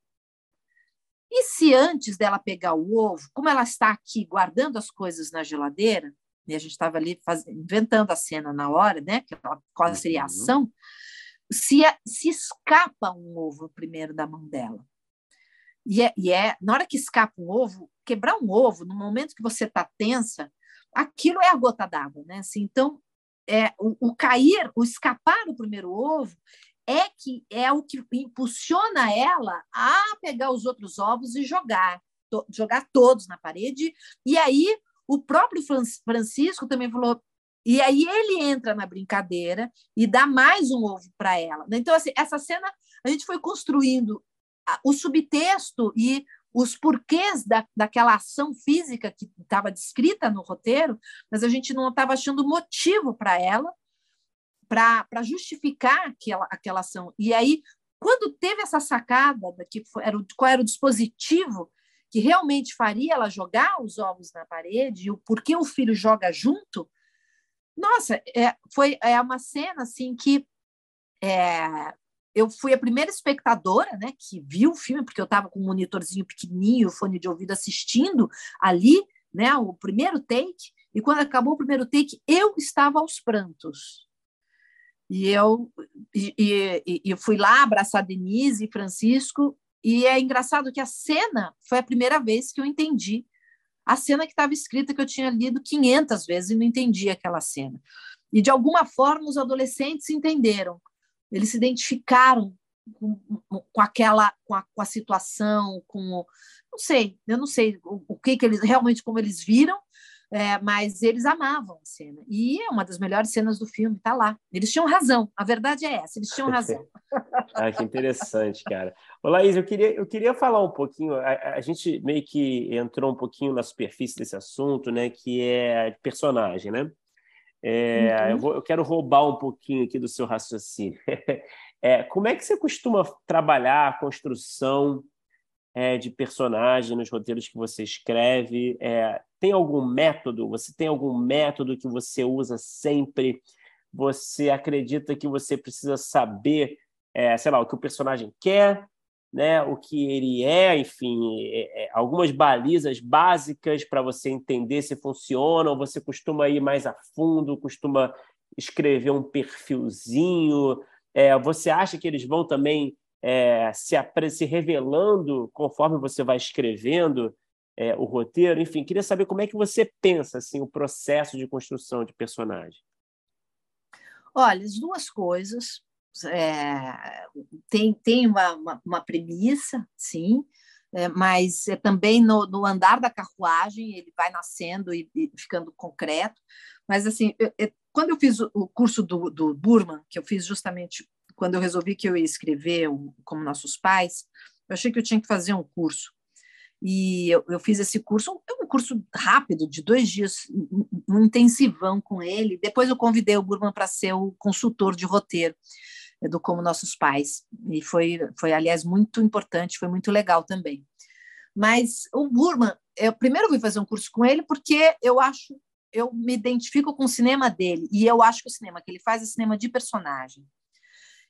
e se antes dela pegar o ovo, como ela está aqui guardando as coisas na geladeira, e a gente estava ali faz... inventando a cena na hora, né? Qual seria a uhum. ação? Se, se escapa um ovo primeiro da mão dela. E é, e é, na hora que escapa um ovo, quebrar um ovo, no momento que você está tensa, aquilo é a gota d'água, né? Assim, então, é, o, o, cair, o escapar do primeiro ovo é que é o que impulsiona ela a pegar os outros ovos e jogar, to, jogar todos na parede. E aí o próprio Francisco também falou. E aí ele entra na brincadeira e dá mais um ovo para ela. Então, assim, essa cena a gente foi construindo o subtexto e os porquês da, daquela ação física que estava descrita no roteiro, mas a gente não estava achando motivo para ela, para justificar aquela, aquela ação. E aí, quando teve essa sacada da que foi, era qual era o dispositivo que realmente faria ela jogar os ovos na parede e o porquê o filho joga junto, nossa, é, foi é uma cena assim que é, eu fui a primeira espectadora, né, que viu o filme, porque eu estava com um monitorzinho pequenininho, fone de ouvido assistindo ali, né, o primeiro take, e quando acabou o primeiro take, eu estava aos prantos. E eu e, e, e fui lá abraçar Denise e Francisco, e é engraçado que a cena foi a primeira vez que eu entendi a cena que estava escrita, que eu tinha lido 500 vezes e não entendi aquela cena. E, de alguma forma, os adolescentes entenderam eles se identificaram com, com aquela com a, com a, situação, com não sei, eu não sei o, o, que que eles realmente como eles viram, é, mas eles amavam a cena e é uma das melhores cenas do filme, tá lá. Eles tinham razão, a verdade é essa, eles tinham razão. (laughs) ah, que interessante, cara. Ô, Laís, eu queria, eu queria falar um pouquinho, a, a, gente meio que entrou um pouquinho na superfície desse assunto, né, que é personagem, né? É, uhum. eu, vou, eu, quero roubar um pouquinho aqui do seu raciocínio. (laughs) É, como é que você costuma trabalhar a construção é, de personagem nos roteiros que você escreve? Tem algum método? Você tem algum método que você usa sempre? Você acredita que você precisa saber, é, sei lá, o que o personagem quer? né, o que ele é, enfim, é, é, algumas balizas básicas para você entender se funciona, ou você costuma ir mais a fundo, costuma escrever um perfilzinho, é, você acha que eles vão também é, se, se revelando conforme você vai escrevendo é, o roteiro? Enfim, queria saber como é que você pensa assim, o processo de construção de personagem. Olha, as duas coisas é, tem, tem uma, uma, uma, premissa, sim, é, mas é também no, no, andar da carruagem ele vai nascendo e, e ficando concreto. Mas, assim, eu, eu, quando eu fiz o curso do, do Burman, que eu fiz justamente quando eu resolvi que eu ia escrever o, como nossos pais, eu achei que eu tinha que fazer um curso. E eu, eu fiz esse curso, um, um curso rápido, de dois dias, um intensivão com ele. Depois eu convidei o Burman para ser o consultor de roteiro do Como Nossos Pais. E foi, foi aliás, muito importante, foi muito legal também. Mas o Burman, eu primeiro fui fazer um curso com ele porque eu acho, eu me identifico com o cinema dele e eu acho que o cinema que ele faz é cinema de personagem.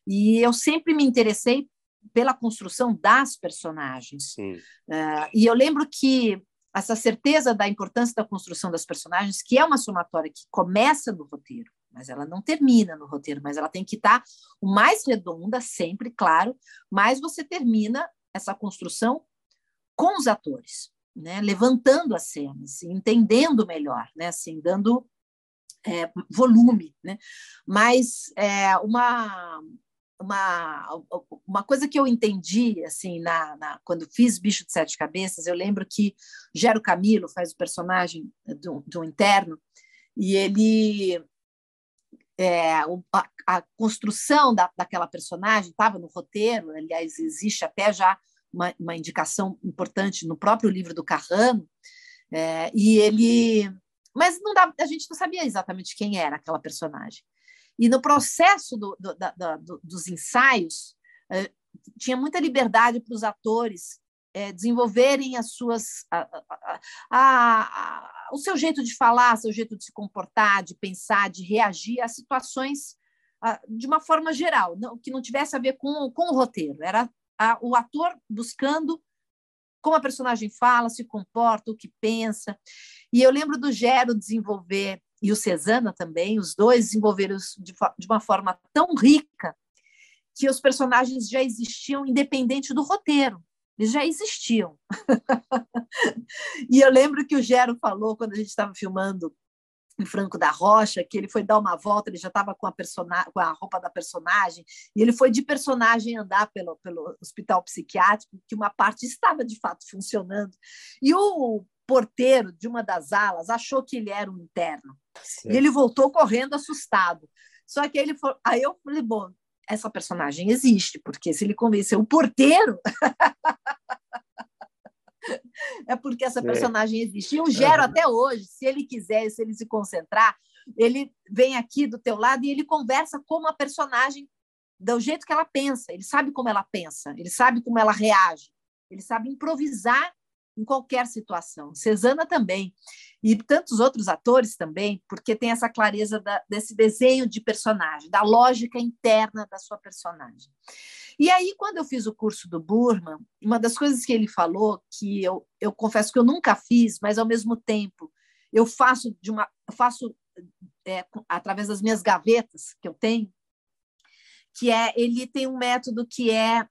E eu sempre me interessei pela construção das personagens. Uh, e eu lembro que essa certeza da importância da construção das personagens, que é uma somatória que começa no roteiro, mas ela não termina no roteiro, mas ela tem que estar o mais redonda, sempre, claro, mas você termina essa construção com os atores, né? levantando as cenas, entendendo melhor, né? assim, dando é, volume. Né? Mas é, uma, uma, uma coisa que eu entendi assim na, na, quando fiz Bicho de Sete Cabeças, eu lembro que Gero Camilo faz o personagem do, do interno e ele é, a, a, construção da, daquela personagem estava no roteiro, aliás, existe até já uma, uma, indicação importante no próprio livro do Carrano, é, e ele. Mas não dava, a gente não sabia exatamente quem era aquela personagem. E no processo do, do, da, do, dos ensaios, é, tinha muita liberdade para os atores é, desenvolverem as suas a, a, a, o seu jeito de falar, seu jeito de se comportar, de pensar, de reagir a situações de uma forma geral, não, que não tivesse a ver com, com o roteiro. Era o ator buscando como a personagem fala, se comporta, o que pensa. E eu lembro do Gero desenvolver e o Cesana também, os dois desenvolveram de, de uma forma tão rica que os personagens já existiam independente do roteiro. Eles já existiam. (laughs) e eu lembro que o Gero falou, quando a gente estava filmando em Franco da Rocha, que ele foi dar uma volta, ele já estava com, com a roupa da personagem, e ele foi de personagem andar pelo, pelo hospital psiquiátrico, que uma parte estava de fato funcionando. E o porteiro de uma das alas achou que ele era um interno. E ele voltou correndo assustado. Só que ele foi... aí eu falei, bom, essa personagem existe, porque se ele convenceu o porteiro, (laughs) é porque essa personagem existe. E o Gero, uhum. até hoje, se ele quiser, se ele se concentrar, ele vem aqui do teu lado e ele conversa como a personagem, do jeito que ela pensa. Ele sabe como ela pensa, ele sabe como ela reage, ele sabe improvisar em qualquer situação. Cesana também. E tantos outros atores também, porque tem essa clareza da, desse desenho de personagem, da lógica interna da sua personagem. E aí, quando eu fiz o curso do Burman, uma das coisas que ele falou, que eu, eu confesso que eu nunca fiz, mas ao mesmo tempo eu faço de uma faço é, através das minhas gavetas que eu tenho, que é ele tem um método que é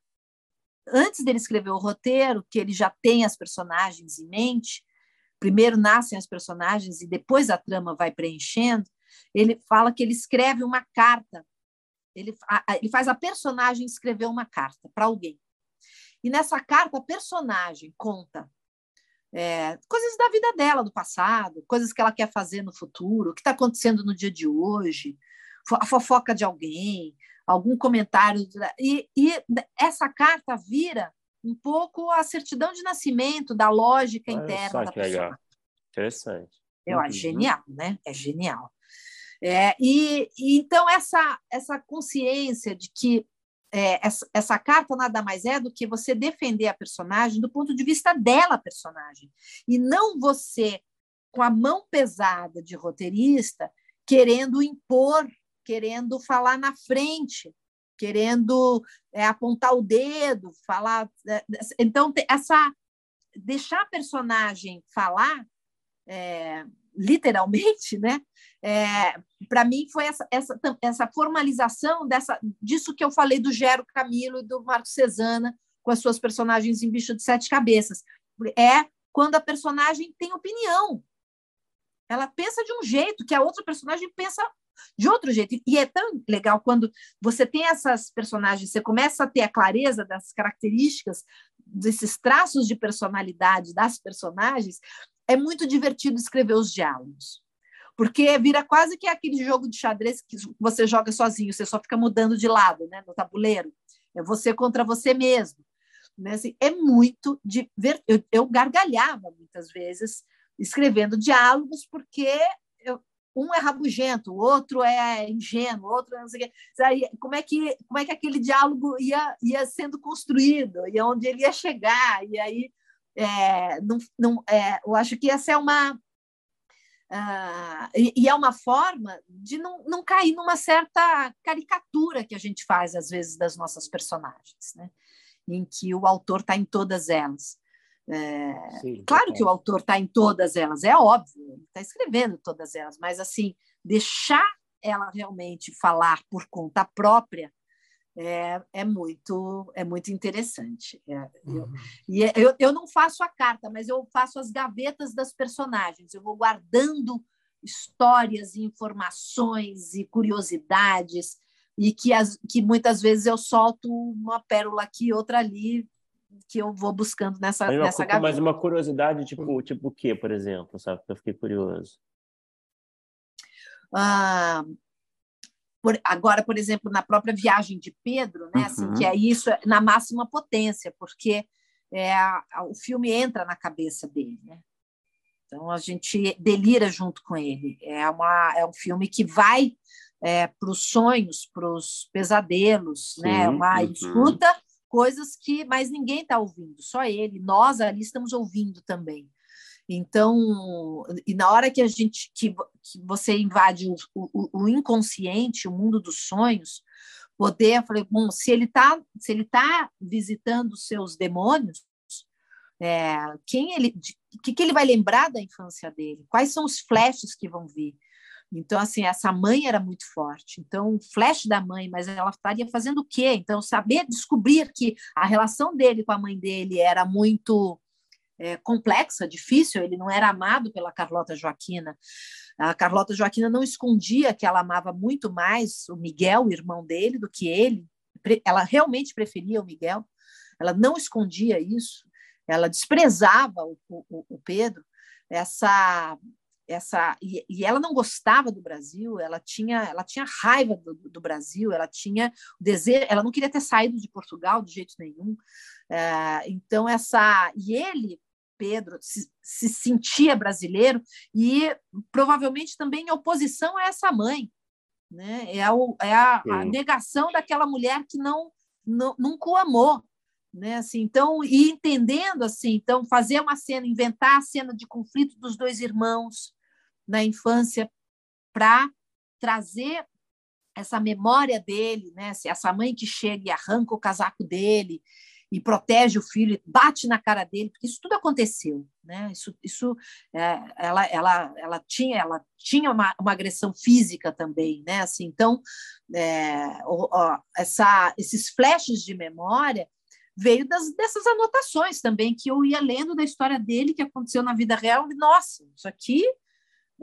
antes dele escrever o roteiro, que ele já tem as personagens em mente, primeiro nascem as personagens e depois a trama vai preenchendo, ele fala que ele escreve uma carta, ele, ele faz a personagem escrever uma carta para alguém. E nessa carta, a personagem conta é, coisas da vida dela, do passado, coisas que ela quer fazer no futuro, o que está acontecendo no dia de hoje, a fofoca de alguém, algum comentário. E, e essa carta vira um pouco a certidão de nascimento da lógica Olha interna da pessoa. Legal. Interessante. Eu acho uhum. genial, né? É genial. É, e, e, então essa essa consciência de que é, essa, essa, carta nada mais é do que você defender a personagem do ponto de vista dela, personagem, e não você com a mão pesada de roteirista querendo impor querendo falar na frente, querendo é, apontar o dedo, falar. É, então, essa deixar a personagem falar, é, literalmente, (laughs) né? É, para mim foi essa, essa, essa formalização dessa, disso que eu falei do Gero Camilo e do Marco Cesana com as suas personagens em Bicho de Sete Cabeças. É quando a personagem tem opinião. Ela pensa de um jeito que a outra personagem pensa de outro jeito. E é tão legal quando você tem essas personagens, você começa a ter a clareza das características, desses traços de personalidade das personagens, é muito divertido escrever os diálogos. Porque vira quase que aquele jogo de xadrez que você joga sozinho, você só fica mudando de lado né, no tabuleiro. É você contra você mesmo. Né? Assim, é muito divertido. Eu, eu gargalhava muitas vezes escrevendo diálogos, porque um é rabugento, o outro é ingênuo, o outro é não sei o quê. Como é que, como é que aquele diálogo ia, ia sendo construído e onde ele ia chegar? E aí, é, não, não, é, eu acho que essa é uma. Uh, e, e, é uma forma de não, não cair numa certa caricatura que a gente faz, às vezes, das nossas personagens, né? em que o autor está em todas elas. É, Sim, claro que o autor está em todas elas, é óbvio, ele está escrevendo todas elas, mas assim, deixar ela realmente falar por conta própria é, é muito é muito interessante. É, uhum. eu, e é, eu, eu não faço a carta, mas eu faço as gavetas das personagens, eu vou guardando histórias, informações e curiosidades e que, as, que muitas vezes eu solto uma pérola aqui, outra ali, que eu vou buscando nessa, mas nessa gaveta. Mas uma curiosidade, tipo, tipo o quê, por exemplo, sabe? Eu fiquei curioso. Ah, por, agora, por exemplo, na própria viagem de Pedro, né, assim, uhum. que é isso na máxima potência, porque é, o filme entra na cabeça dele, né? Então a gente delira junto com ele. É, uma, é um filme que vai é, para os sonhos, para os pesadelos, né? Sim, né? Uma uhum. escuta coisas que mais ninguém está ouvindo, só ele. Nós ali estamos ouvindo também. Então, e na hora que a gente que, que você invade o, o, o inconsciente, o mundo dos sonhos, poder, eu falei, bom, se ele está se ele tá visitando seus demônios, é, quem ele, o que, que ele vai lembrar da infância dele? Quais são os flashes que vão vir? Então, assim, essa mãe era muito forte. Então, o flash da mãe, mas ela estaria fazendo o quê? Então, saber descobrir que a relação dele com a mãe dele era muito é, complexa, difícil, ele não era amado pela Carlota Joaquina. A Carlota Joaquina não escondia que ela amava muito mais o Miguel, o irmão dele, do que ele. Ela realmente preferia o Miguel. Ela não escondia isso. Ela desprezava o, o, o Pedro. Essa essa e, e, ela não gostava do Brasil, ela tinha ela tinha raiva do, do, Brasil, ela tinha desejo, ela não queria ter saído de Portugal de jeito nenhum. É, então essa e ele Pedro se, se, sentia brasileiro e provavelmente também em oposição a essa mãe, né? É, o, é a, a, negação daquela mulher que não, não nunca o amou, né? Assim, então, e entendendo assim, então fazer uma cena, inventar a cena de conflito dos dois irmãos na infância para trazer essa memória dele, né? Essa mãe que chega e arranca o casaco dele e protege o filho, bate na cara dele, porque isso tudo aconteceu, né? Isso, isso é, ela, ela, ela tinha, ela tinha uma, uma agressão física também, né? Assim, então, é, ó, essa, esses flashes de memória veio das, dessas anotações também que eu ia lendo da história dele que aconteceu na vida real. E, nossa, isso aqui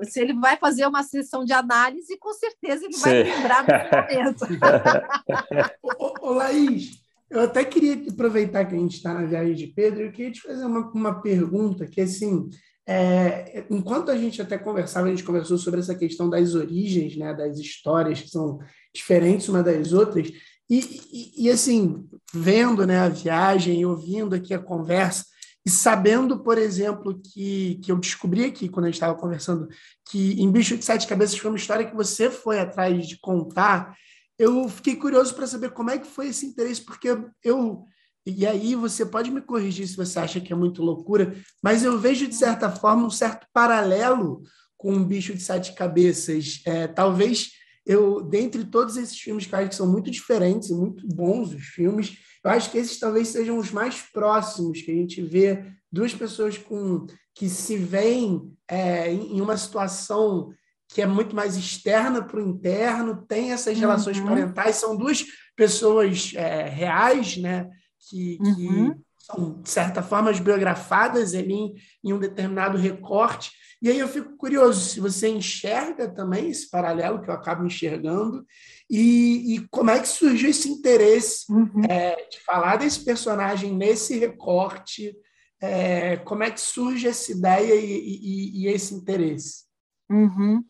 se ele vai fazer uma sessão de análise, com certeza ele vai Sim. lembrar desse momento. (laughs) ô, ô, Laís, eu até queria aproveitar que a gente está na viagem de Pedro, eu queria te fazer uma, uma pergunta que, assim, é, enquanto a gente até conversava, a gente conversou sobre essa questão das origens, né, das histórias que são diferentes uma das outras, e, e, e assim, vendo né, a viagem e ouvindo aqui a conversa, e sabendo, por exemplo, que, que eu descobri aqui, quando a gente estava conversando, que em Bicho de Sete Cabeças foi uma história que você foi atrás de contar, eu fiquei curioso para saber como é que foi esse interesse, porque eu. E aí você pode me corrigir se você acha que é muito loucura, mas eu vejo, de certa forma, um certo paralelo com um bicho de sete cabeças. É, talvez eu, dentre todos esses filmes que, que são muito diferentes e muito bons os filmes, eu acho que esses talvez sejam os mais próximos que a gente vê duas pessoas com que se veem é, em uma situação que é muito mais externa para o interno, tem essas relações uhum. parentais, são duas pessoas é, reais, né? Que, que uhum. são, de certa forma, biografadas ali em, em, um determinado recorte. E aí eu fico curioso se você enxerga também esse paralelo que eu acabo enxergando, e, e como é que surgiu esse interesse uhum. é, de falar desse personagem nesse recorte, é, como é que surge essa ideia e, e, e esse interesse? Uhum.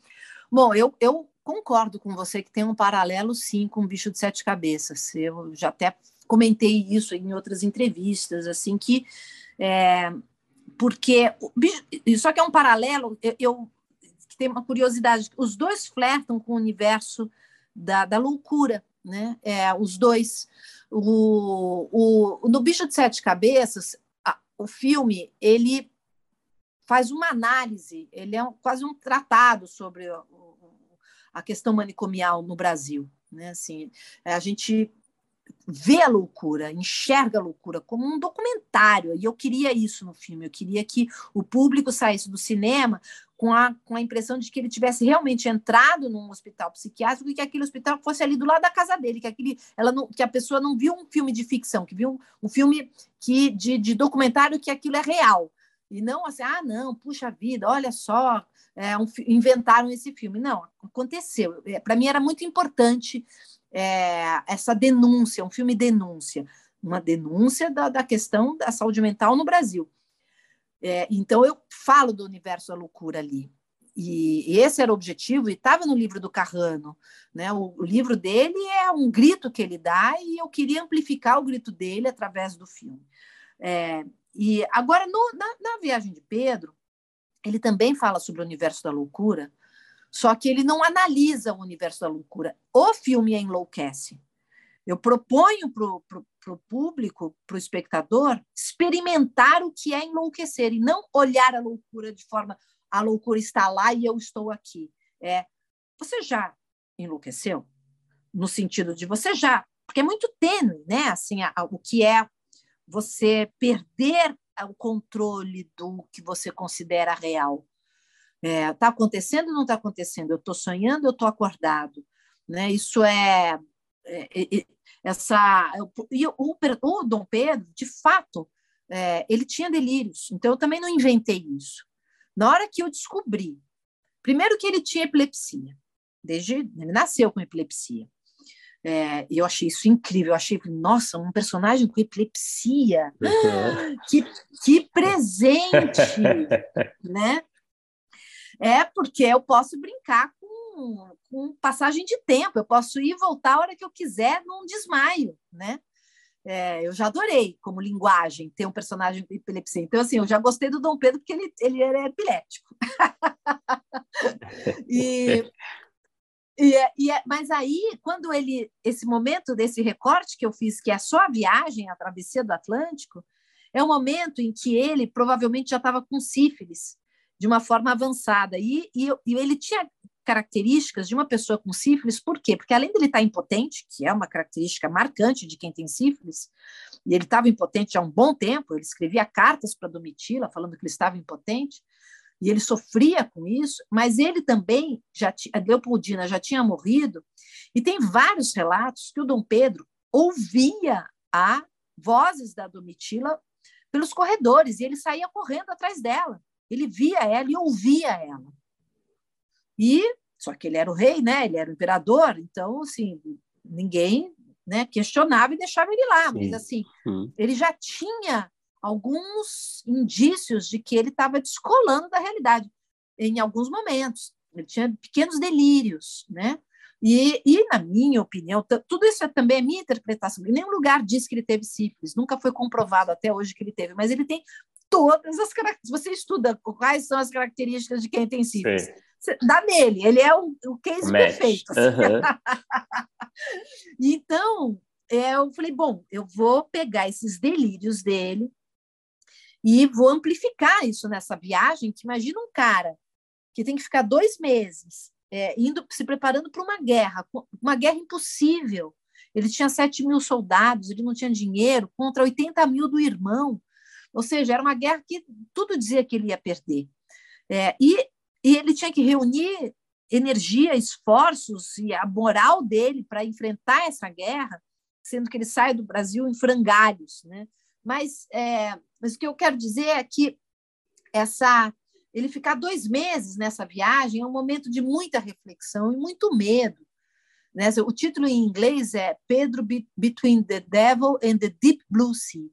Bom, eu, eu concordo com você que tem um paralelo, sim, com o bicho de sete cabeças. Eu já até comentei isso em outras entrevistas, assim, que. É, porque. Só que é um paralelo, eu, eu tenho uma curiosidade: os dois flertam com o universo da, da loucura, né? É, os dois. O, o, no Bicho de Sete Cabeças, a, o filme, ele faz uma análise, ele é um, quase um tratado sobre o, a questão manicomial no Brasil. Né? Assim, a gente vê a loucura, enxerga a loucura como um documentário, e eu queria isso no filme, eu queria que o público saísse do cinema com a, com a impressão de que ele tivesse realmente entrado num hospital psiquiátrico e que aquele hospital fosse ali do lado da casa dele, que, aquele, ela não, que a pessoa não viu um filme de ficção, que viu um, filme que, de, de documentário que aquilo é real, e não assim, ah, não, puxa vida, olha só, é, um, inventaram esse filme. Não, aconteceu. É, Para mim era muito importante é, essa denúncia, um filme denúncia, uma denúncia da, da questão da saúde mental no Brasil. É, então, eu falo do universo da loucura ali. E, e esse era o objetivo, e estava no livro do Carrano. Né? O, o, livro dele é um grito que ele dá, e eu queria amplificar o grito dele através do filme. É, e agora, no, na, na Viagem de Pedro, ele também fala sobre o universo da loucura, só que ele não analisa o universo da loucura. O filme enlouquece. Eu proponho para o público, para o espectador, experimentar o que é enlouquecer e não olhar a loucura de forma a loucura está lá e eu estou aqui. É, você já enlouqueceu? No sentido de você já, porque é muito tênue, né? Assim, a, a, o que é você perder o controle do que você considera real. Está é, tá acontecendo ou não está acontecendo? Eu estou sonhando, eu estou acordado. Né? Isso é, é, é essa e o, o, Dom Pedro, de fato, é, ele tinha delírios. Então eu também não inventei isso. Na hora que eu descobri, primeiro que ele tinha epilepsia, desde ele nasceu com epilepsia. É, eu achei isso incrível. Eu achei, nossa, um personagem com epilepsia. Uhum. Que, que presente, (laughs) né? É porque eu posso brincar com, com passagem de tempo. Eu posso ir e voltar a hora que eu quiser num desmaio, né? É, eu já adorei como linguagem ter um personagem com epilepsia. Então, assim, eu já gostei do Dom Pedro porque ele, ele era epilético. (laughs) e, e, é, e é, mas aí, quando ele, esse momento desse recorte que eu fiz, que é só a viagem, a travessia do Atlântico, é um momento em que ele provavelmente já estava com sífilis de uma forma avançada. E, e, e ele tinha características de uma pessoa com sífilis, por quê? Porque além dele estar impotente, que é uma característica marcante de quem tem sífilis, e ele estava impotente há um bom tempo, ele escrevia cartas para Domitila falando que ele estava impotente, e ele sofria com isso, mas ele também, já a Leopoldina já tinha morrido, e tem vários relatos que o Dom Pedro ouvia a vozes da Domitila pelos corredores, e ele saía correndo atrás dela. Ele via ela e ouvia ela. E só que ele era o rei, né? Ele era o imperador, então assim ninguém, né? Questionava e deixava ele lá. Mas assim, hum. ele já tinha alguns indícios de que ele estava descolando da realidade em alguns momentos. Ele tinha pequenos delírios, né? E, e, na minha opinião, tudo isso é também é minha interpretação. Em nenhum lugar diz que ele teve sífilis, nunca foi comprovado até hoje que ele teve, mas ele tem todas as características. Você estuda quais são as características de quem tem sífilis. Sim dá nele, ele é o, o case Match. perfeito. Uhum. (laughs) então, é, eu falei, bom, eu vou pegar esses delírios dele e vou amplificar isso nessa viagem, que imagina um cara que tem que ficar dois meses é, indo se preparando para uma guerra, uma guerra impossível. Ele tinha 7 mil soldados, ele não tinha dinheiro, contra 80 mil do irmão. Ou seja, era uma guerra que tudo dizia que ele ia perder. É, e e ele tinha que reunir energia, esforços e a moral dele para enfrentar essa guerra, sendo que ele sai do Brasil em frangalhos, né? Mas, é, mas o que eu quero dizer é que essa ele ficar dois meses nessa viagem é um momento de muita reflexão e muito medo. Né? O título em inglês é Pedro Between the Devil and the Deep Blue Sea.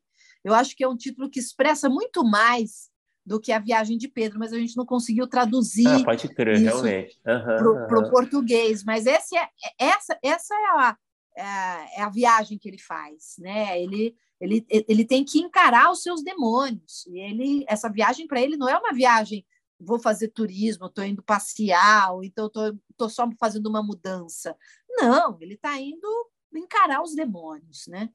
Eu acho que é um título que expressa muito mais do que a viagem de Pedro, mas a gente não conseguiu traduzir ah, pode crer, realmente. para o português. Mas esse é, essa, essa é a, é, é a viagem que ele faz, né? Ele, ele, ele tem que encarar os seus demônios. E ele, essa viagem para ele não é uma viagem vou fazer turismo, estou indo passear, ou então estou só fazendo uma mudança. Não, ele está indo encarar os demônios, né?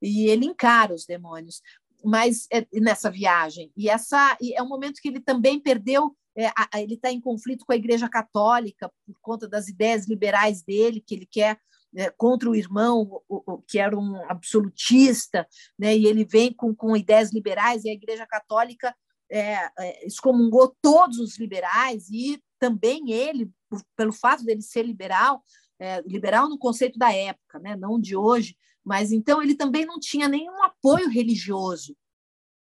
E ele encara os demônios mas é, nessa viagem. E essa e é um momento que ele também perdeu, é, a, ele está em conflito com a Igreja Católica por conta das ideias liberais dele, que ele quer é, contra o irmão, o, o, que era um absolutista, né? e ele vem com, com ideias liberais, e a Igreja Católica é, é, excomungou todos os liberais, e também ele, pelo fato dele ser liberal, é, liberal no conceito da época, né? não de hoje, mas então ele também não tinha nenhum apoio religioso.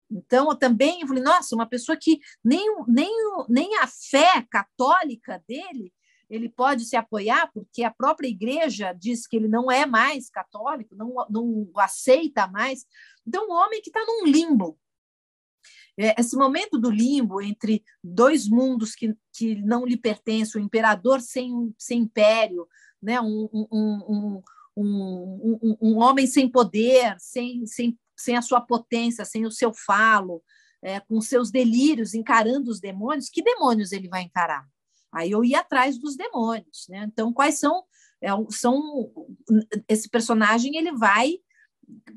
Então, eu também eu falei, nossa, uma pessoa que nem, nem, nem a fé católica dele ele pode se apoiar, porque a própria igreja diz que ele não é mais católico, não, não aceita mais. Então, um homem que está num limbo. É, esse momento do limbo entre dois mundos que, que não lhe pertencem, o imperador sem, sem império, né? um, um, um, um, homem sem poder, sem, sem, sem a sua potência, sem o seu falo, é, com seus delírios, encarando os demônios, que demônios ele vai encarar? Aí eu ia atrás dos demônios, né? Então, quais são, é, são esse personagem ele vai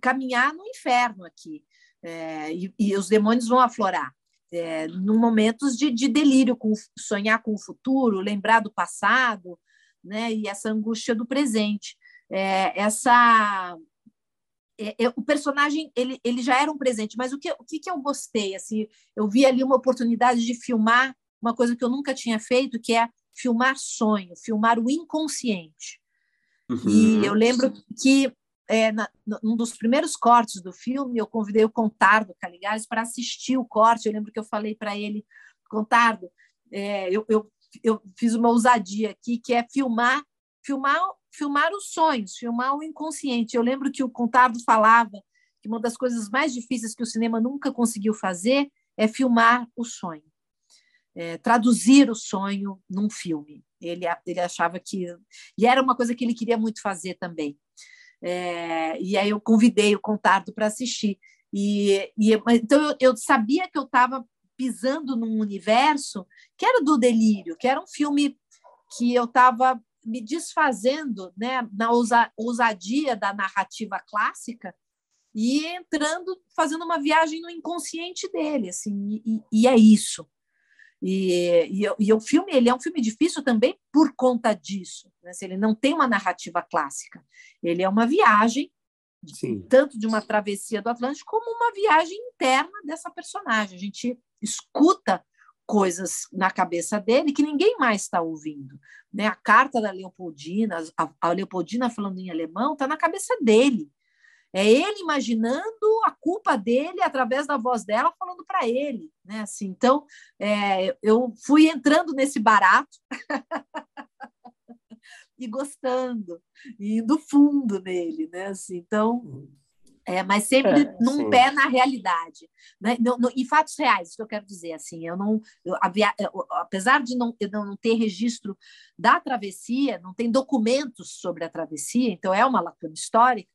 caminhar no inferno aqui é, e, e, os demônios vão aflorar é, num momentos de, de delírio, com sonhar com o futuro, lembrar do passado, né? E essa angústia do presente, é, essa é, é, o personagem ele, ele já era um presente, mas o que, o que, que eu gostei? Assim, eu vi ali uma oportunidade de filmar uma coisa que eu nunca tinha feito, que é filmar sonho, filmar o inconsciente. Uhum. E eu lembro que é, na, num dos primeiros cortes do filme, eu convidei o Contardo Caligares para assistir o corte. Eu lembro que eu falei para ele, Contardo, é, eu, eu, eu fiz uma ousadia aqui, que é filmar, filmar, filmar os sonhos, filmar o inconsciente. Eu lembro que o Contardo falava que uma das coisas mais difíceis que o cinema nunca conseguiu fazer é filmar o sonho é, traduzir o sonho num filme. Ele, ele achava que. E era uma coisa que ele queria muito fazer também. É, e aí eu convidei o Contardo para assistir. E, e, então eu, eu sabia que eu estava pisando num universo que era do delírio, que era um filme que eu estava me desfazendo né, na ousa, ousadia da narrativa clássica e entrando, fazendo uma viagem no inconsciente dele, assim, e, e é isso. E, e, e, o filme ele é um filme difícil também por conta disso. Né? Ele não tem uma narrativa clássica. Ele é uma viagem, Sim. tanto de uma travessia do Atlântico, como uma viagem interna dessa personagem. A gente escuta coisas na cabeça dele que ninguém mais está ouvindo. Né? A carta da Leopoldina, a, a Leopoldina falando em alemão, está na cabeça dele. É ele imaginando a culpa dele através da voz dela falando para ele, né? Assim, então, é, eu fui entrando nesse barato (laughs) e gostando, e indo fundo nele, né? Assim, então, é, mas sempre é, num sim. pé na realidade, né? No, no, em fatos reais, isso que eu quero dizer, assim, eu não, eu, eu, apesar de não, eu não ter registro da travessia, não tem documentos sobre a travessia, então é uma lacuna histórica,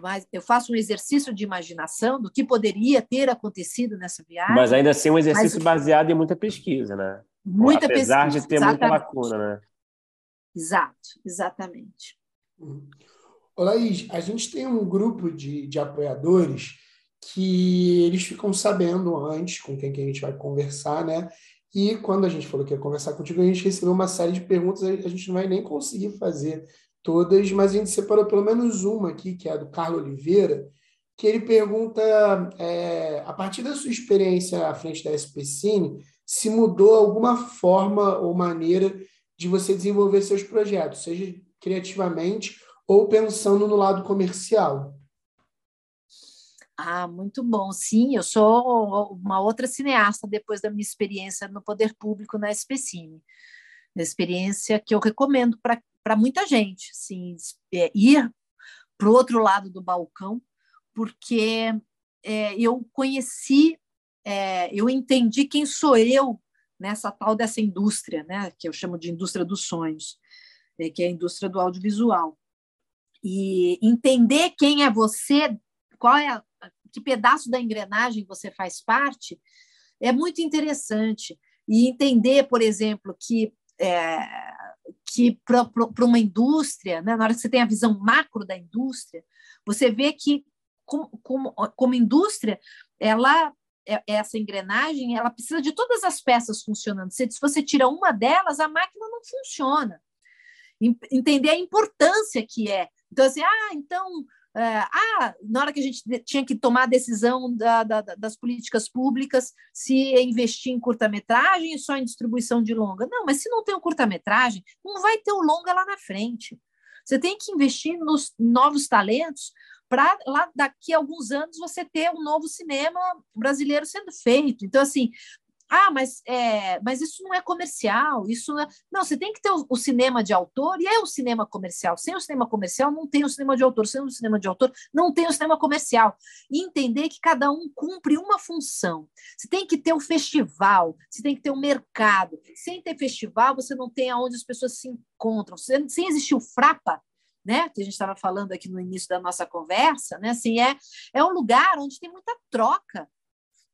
mas eu faço um exercício de imaginação do que poderia ter acontecido nessa viagem. Mas ainda assim um exercício mas... baseado em muita pesquisa, né? Muita Apesar pesquisa. de ter exatamente. muita lacuna, né? Exato, exatamente. Olá, Laís, a gente tem um grupo de, de apoiadores que eles ficam sabendo antes com quem que a gente vai conversar, né? E quando a gente falou que ia conversar contigo, a gente recebeu uma série de perguntas, a gente não vai nem conseguir fazer todas, mas a gente separou pelo menos uma aqui, que é a do Carlos Oliveira, que ele pergunta, é, a partir da sua experiência à frente da SP Cine, se mudou alguma forma ou maneira de você desenvolver seus projetos, seja criativamente ou pensando no lado comercial. Ah, muito bom. Sim, eu sou uma outra cineasta depois da minha experiência no poder público na SPCine. Experiência que eu recomendo para muita gente, assim, é, ir para o outro lado do balcão, porque é, eu conheci, é, eu entendi quem sou eu nessa tal dessa indústria, né, que eu chamo de indústria dos sonhos, é, que é a indústria do audiovisual. E entender quem é você, qual é a, que pedaço da engrenagem você faz parte, é muito interessante. E entender, por exemplo, que é, que para uma indústria, né, na hora que você tem a visão macro da indústria, você vê que como, como, como indústria, ela é, essa engrenagem, ela precisa de todas as peças funcionando. Se você tira uma delas, a máquina não funciona. Entender a importância que é. Então, assim, ah, então é, ah, na hora que a gente tinha que tomar a decisão da, da, das políticas públicas, se investir em curta-metragem e só em distribuição de longa. Não, mas se não tem o um curta-metragem, não vai ter o longa lá na frente. Você tem que investir nos novos talentos para lá daqui a alguns anos você ter um novo cinema brasileiro sendo feito. Então, assim, ah, mas, é, mas isso não é comercial, isso não, é... não você tem que ter o, o, cinema de autor e é o cinema comercial. Sem o cinema comercial não tem o cinema de autor, sem o cinema de autor não tem o cinema comercial. E entender que cada um cumpre uma função. Você tem que ter o festival, você tem que ter o mercado. Sem ter festival, você não tem aonde as pessoas se encontram. Sem, sem existir o Frapa, né, que a gente estava falando aqui no início da nossa conversa, né, assim, é, é um lugar onde tem muita troca.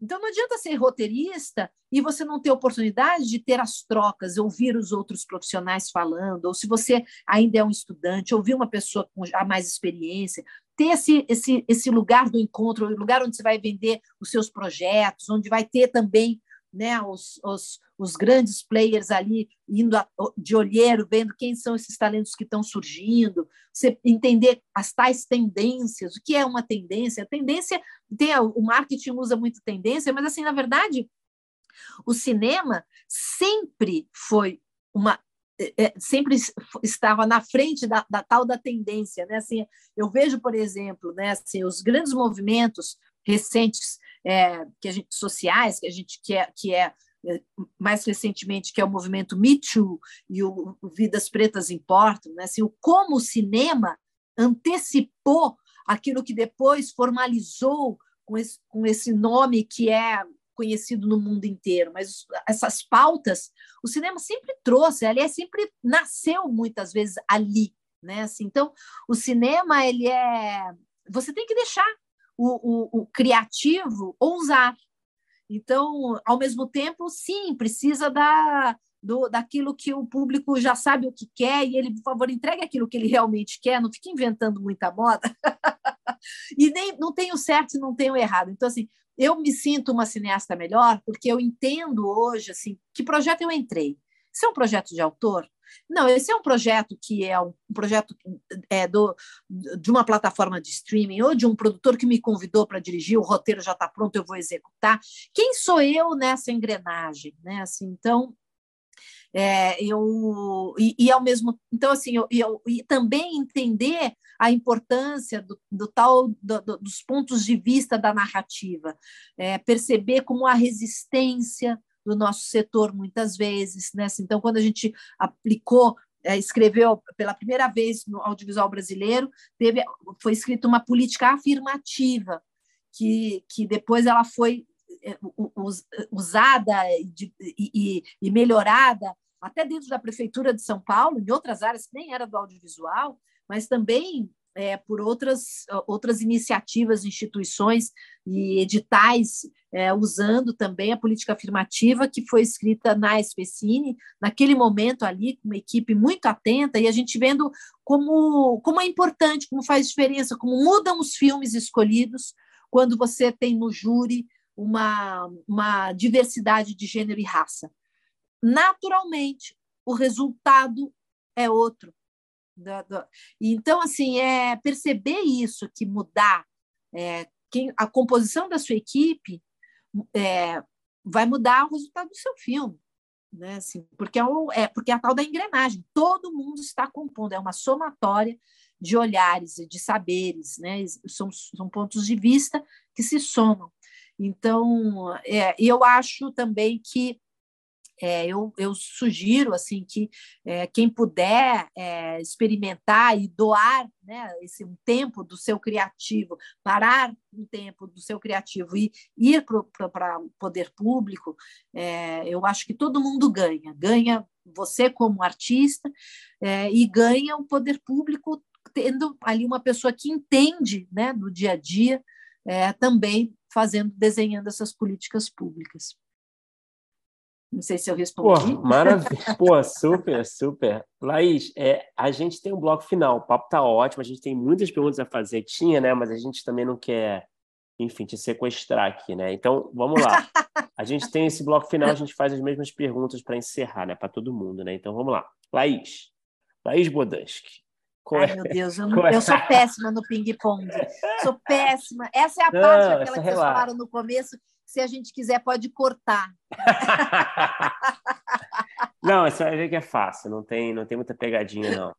Então não adianta ser roteirista e você não ter oportunidade de ter as trocas, ouvir os outros profissionais falando, ou se você ainda é um estudante, ouvir uma pessoa com a mais experiência, ter esse, esse, esse lugar do encontro, o lugar onde você vai vender os seus projetos, onde vai ter também né, os, os, os grandes players ali indo de olheiro, vendo quem são esses talentos que estão surgindo, você entender as tais tendências, o que é uma tendência. A tendência, tem, o marketing usa muito tendência, mas, assim, na verdade, o cinema sempre foi uma é, é sempre estava na frente da, da, tal da tendência, né? Assim, eu vejo, por exemplo, né, assim, os grandes movimentos recentes é, que a gente, sociais que a gente quer que é, é mais recentemente que é o movimento Me Too e o, Vidas Pretas Importam, né? assim, o como o cinema antecipou aquilo que depois formalizou com esse, com esse nome que é conhecido no mundo inteiro, mas essas pautas o cinema sempre trouxe, aliás, sempre nasceu muitas vezes ali, né? Assim, então, o cinema ele é você tem que deixar o, o, o criativo ousar. Então, ao mesmo tempo, sim, precisa da, do, daquilo que o público já sabe o que quer e ele, por favor, entregue aquilo que ele realmente quer, não fique inventando muita moda. (laughs) e nem não tem o certo e não tem o errado. Então, assim, eu me sinto uma cineasta melhor porque eu entendo hoje assim que projeto eu entrei. Se é um projeto de autor, não, esse é um projeto que é um projeto é, do, de uma plataforma de streaming ou de um produtor que me convidou para dirigir, o roteiro já está pronto, eu vou executar. Quem sou eu nessa engrenagem? Né? Assim, então, é, eu e, e, ao mesmo então assim eu, eu e também entender a importância do, do tal do, do, dos pontos de vista da narrativa é, perceber como a resistência do nosso setor muitas vezes. Né? Assim, então, quando a gente aplicou é, escreveu pela primeira vez no audiovisual brasileiro, teve, foi escrita uma política afirmativa, que, que depois ela foi é, usada e, e, e, melhorada até dentro da prefeitura de São Paulo, em outras áreas que nem era do audiovisual, mas também é, por outras, outras iniciativas, instituições e editais, é, usando também a política afirmativa que foi escrita na Especine, naquele momento ali, com uma equipe muito atenta, e a gente vendo como, como é importante, como faz diferença, como mudam os filmes escolhidos quando você tem no júri uma, uma diversidade de gênero e raça. Naturalmente, o resultado é outro Então, assim, é perceber isso, que mudar é, quem, a composição da sua equipe é, vai mudar o resultado do seu filme. Né? Assim, porque, é, o, é, porque é a tal da engrenagem. Todo mundo está compondo, é uma somatória de olhares e de saberes, né? são, são pontos de vista que se somam. Então, é, eu acho também que é, eu, eu, sugiro assim que é, quem puder é, experimentar e doar né, esse um tempo do seu criativo, parar um tempo do seu criativo e ir para o poder público, é, eu acho que todo mundo ganha. Ganha você como artista é, e ganha o poder público tendo ali uma pessoa que entende né, no dia a dia é, também fazendo, desenhando essas políticas públicas. Não sei se eu respondi. Pô, maravilha. (laughs) Pô, super, super. Laís, é, a gente tem um bloco final. O papo tá ótimo, a gente tem muitas perguntas a fazer. Tinha, né? Mas a gente também não quer, enfim, te sequestrar aqui, né? Então, vamos lá. (laughs) A gente tem esse bloco final, a gente faz as mesmas perguntas para encerrar, né? Para todo mundo, né? Então, vamos lá. Laís. Laís Bodansky. Ai, é? meu Deus, eu, (laughs) não, eu sou péssima no ping-pong. Sou péssima. Essa é a parte, não, aquela que vocês falaram no começo, se a gente quiser, pode cortar. (laughs) não, você vai ver que é fácil, não tem, não tem muita pegadinha, não.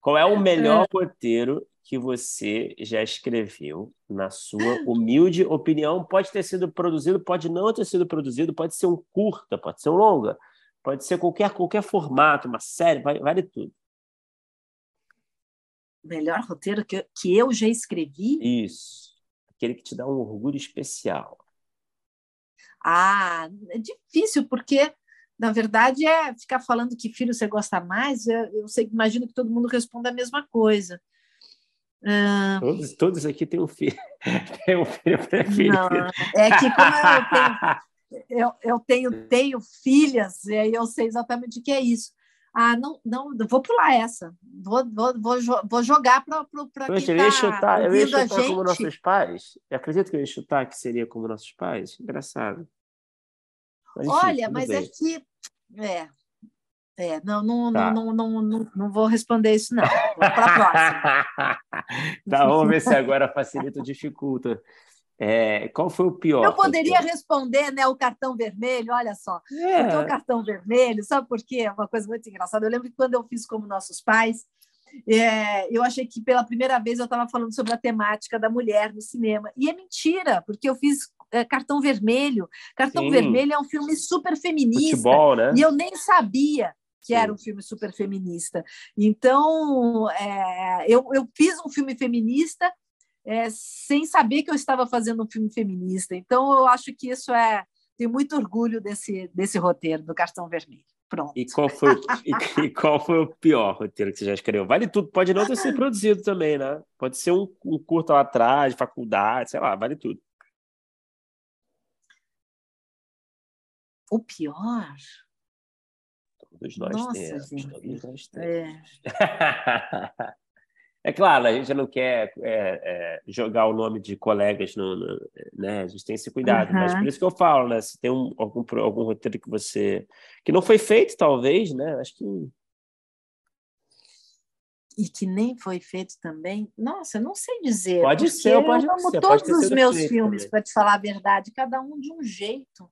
Qual é o melhor é. roteiro que você já escreveu, na sua humilde opinião? Pode ter sido produzido, pode não ter sido produzido, pode ser um curta, pode ser um longa, pode ser qualquer, qualquer formato, uma série, vale, vale tudo. Melhor roteiro que, que eu já escrevi? Isso. Aquele que te dá um orgulho especial. Ah, é difícil, porque na verdade é ficar falando que filho você gosta mais. Eu, eu sei, imagino que todo mundo responda a mesma coisa. Uh... Todos, todos aqui têm um filho, (laughs) têm um filho preferido. Não, é que como eu tenho, eu, eu tenho, tenho filhas, e aí eu sei exatamente o que é isso. Ah, não, não, vou pular essa. Vou, vou, vou, vou jogar para quem eu ia tá chutar, eu ia chutar como nossos pais. Eu acredito que eu ia chutar que seria como nossos pais. Engraçado. Mas, enfim, Olha, mas bem. é que é, é, não, não, tá. não, não, não, não, vou responder isso, não. Vou para a próxima. (laughs) tá, vamos ver se agora facilita ou dificulta. É, qual foi o pior? Eu poderia responder né, o cartão vermelho, olha só. É. O cartão vermelho, sabe por quê? É uma coisa muito engraçada. Eu lembro que quando eu fiz como nossos pais, é, eu achei que pela primeira vez eu estava falando sobre a temática da mulher no cinema. E é mentira, porque eu fiz é, Cartão Vermelho. Cartão Sim. Vermelho é um filme super feminista. Futebol, né? E eu nem sabia que Sim. era um filme super feminista. Então, é, eu, eu fiz um filme feminista é, sem saber que eu estava fazendo um filme feminista. Então, eu acho que isso é. Tenho muito orgulho desse, desse roteiro, do Cartão Vermelho. Pronto. E qual, foi, e, e, qual foi o pior roteiro que você já escreveu? Vale tudo, pode não ter sido produzido também, né? Pode ser um, um curto lá atrás, faculdade, sei lá, vale tudo. O pior? Todos nós Nossa, temos. Gente. Todos nós temos. É. (laughs) É claro, a gente não quer é, é, jogar o nome de colegas, no, no, né? A gente tem esse cuidado. Uhum. Mas por isso que eu falo, né? Se tem um, algum, algum roteiro que você... Que não foi feito, talvez, né? Acho que... E que nem foi feito também? Nossa, eu não sei dizer. Pode ser, pode eu amo ser. todos os meus filmes, para te falar a verdade, cada um de um jeito.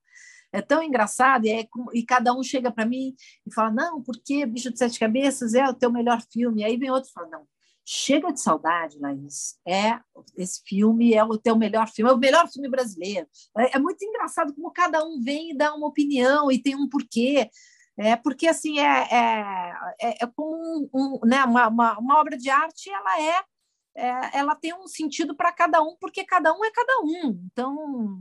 É tão engraçado, e, é, e cada um chega para mim e fala: Não, porque Bicho de Sete Cabeças é o teu melhor filme. E aí vem outro e fala: Não, Chega de saudade, Laís. É, esse filme é o teu melhor filme, é o melhor filme brasileiro. É, é muito engraçado como cada um vem e dá uma opinião e tem um porquê. É porque assim é, é, é, é como um, um, né, uma, uma, uma, obra de arte, ela é, é ela tem um sentido para cada um, porque cada um é cada um. Então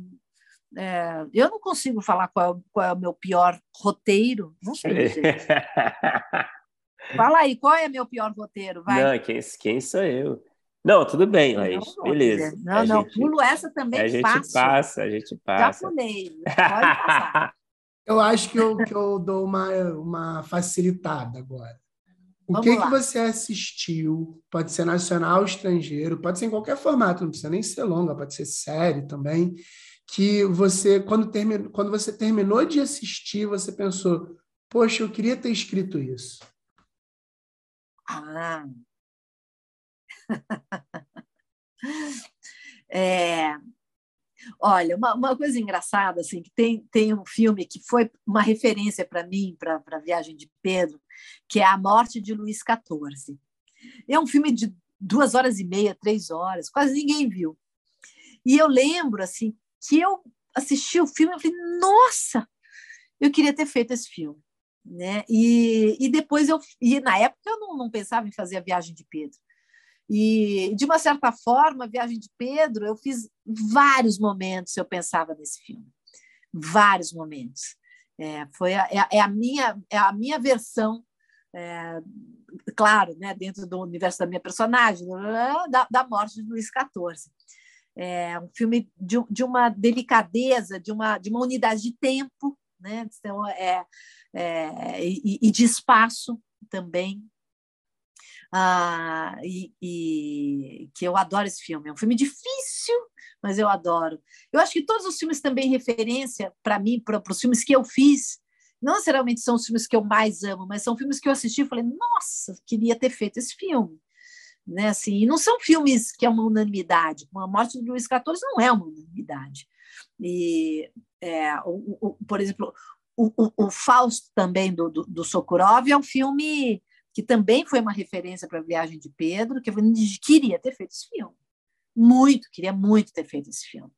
é, eu não consigo falar qual, qual é o meu pior roteiro, não sei. (laughs) Fala aí, qual é meu pior roteiro? Vai. Não, quem, quem sou eu? Não, tudo bem, Laís. Não, Beleza. Não, a não, gente, pulo essa também A gente passa, a gente passa. Já pulei. Pode passar. (laughs) eu acho que eu, que eu dou uma, uma facilitada agora. O Vamos que, que você assistiu? Pode ser nacional, ou estrangeiro, pode ser em qualquer formato, não precisa nem ser longa, pode ser série também. Que você, quando, terminou, quando você terminou de assistir, você pensou: Poxa, eu queria ter escrito isso. Ah. (laughs) é, olha, uma, uma, coisa engraçada, assim, que tem, tem um filme que foi uma referência para mim, para a Viagem de Pedro, que é A Morte de Luís XIV. É um filme de duas horas e meia, três horas, quase ninguém viu. E eu lembro, assim, que eu assisti o filme e falei, nossa, eu queria ter feito esse filme né? E, e depois eu e na época eu não, não pensava em fazer a viagem de Pedro. E de uma certa forma, a viagem de Pedro, eu fiz vários momentos eu pensava nesse filme, vários momentos. É, foi a, é, é, a minha é a minha versão, é, claro, né, dentro do universo da minha personagem, da, da morte de Luís XIV. É um filme de, de uma delicadeza, de uma, de uma unidade de tempo, né? Então, é, é, e, e, de espaço também. Ah, e, e, que eu adoro esse filme. É um filme difícil, mas eu adoro. Eu acho que todos os filmes também referência para mim, para os filmes que eu fiz, não necessariamente são os filmes que eu mais amo, mas são filmes que eu assisti e falei, nossa, queria ter feito esse filme. Né, assim, e não são filmes que é uma unanimidade. A morte do Luiz XIV não é uma unanimidade. E, é, o, o, por exemplo, o, o, o, Fausto também do, do, do Sokurov é um filme que também foi uma referência para a viagem de Pedro, que eu queria ter feito esse filme. Muito, queria muito ter feito esse filme.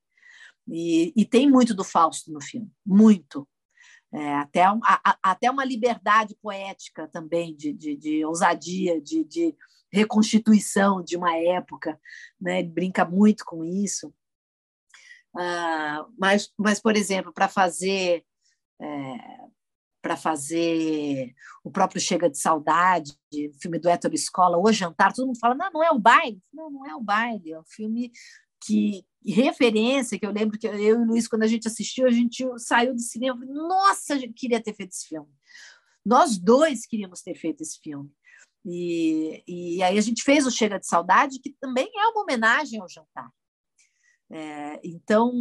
E, e tem muito do Fausto no filme, muito. É, até, a, até uma liberdade poética também, de, de, de ousadia, de, de, reconstituição de uma época. Né? Ele brinca muito com isso. Ah, mas, mas, por exemplo, para fazer é, para fazer o próprio Chega de Saudade, o filme do Héctor Escola, O Jantar, todo mundo fala, não, não é o baile. Não, não é o baile, é um filme que referência, que eu lembro que eu e o Luiz, quando a gente assistiu, a gente saiu do cinema e nossa, gente queria ter feito esse filme. Nós dois queríamos ter feito esse filme. E, e aí a gente fez o Chega de Saudade, que também é uma homenagem ao jantar. É, então,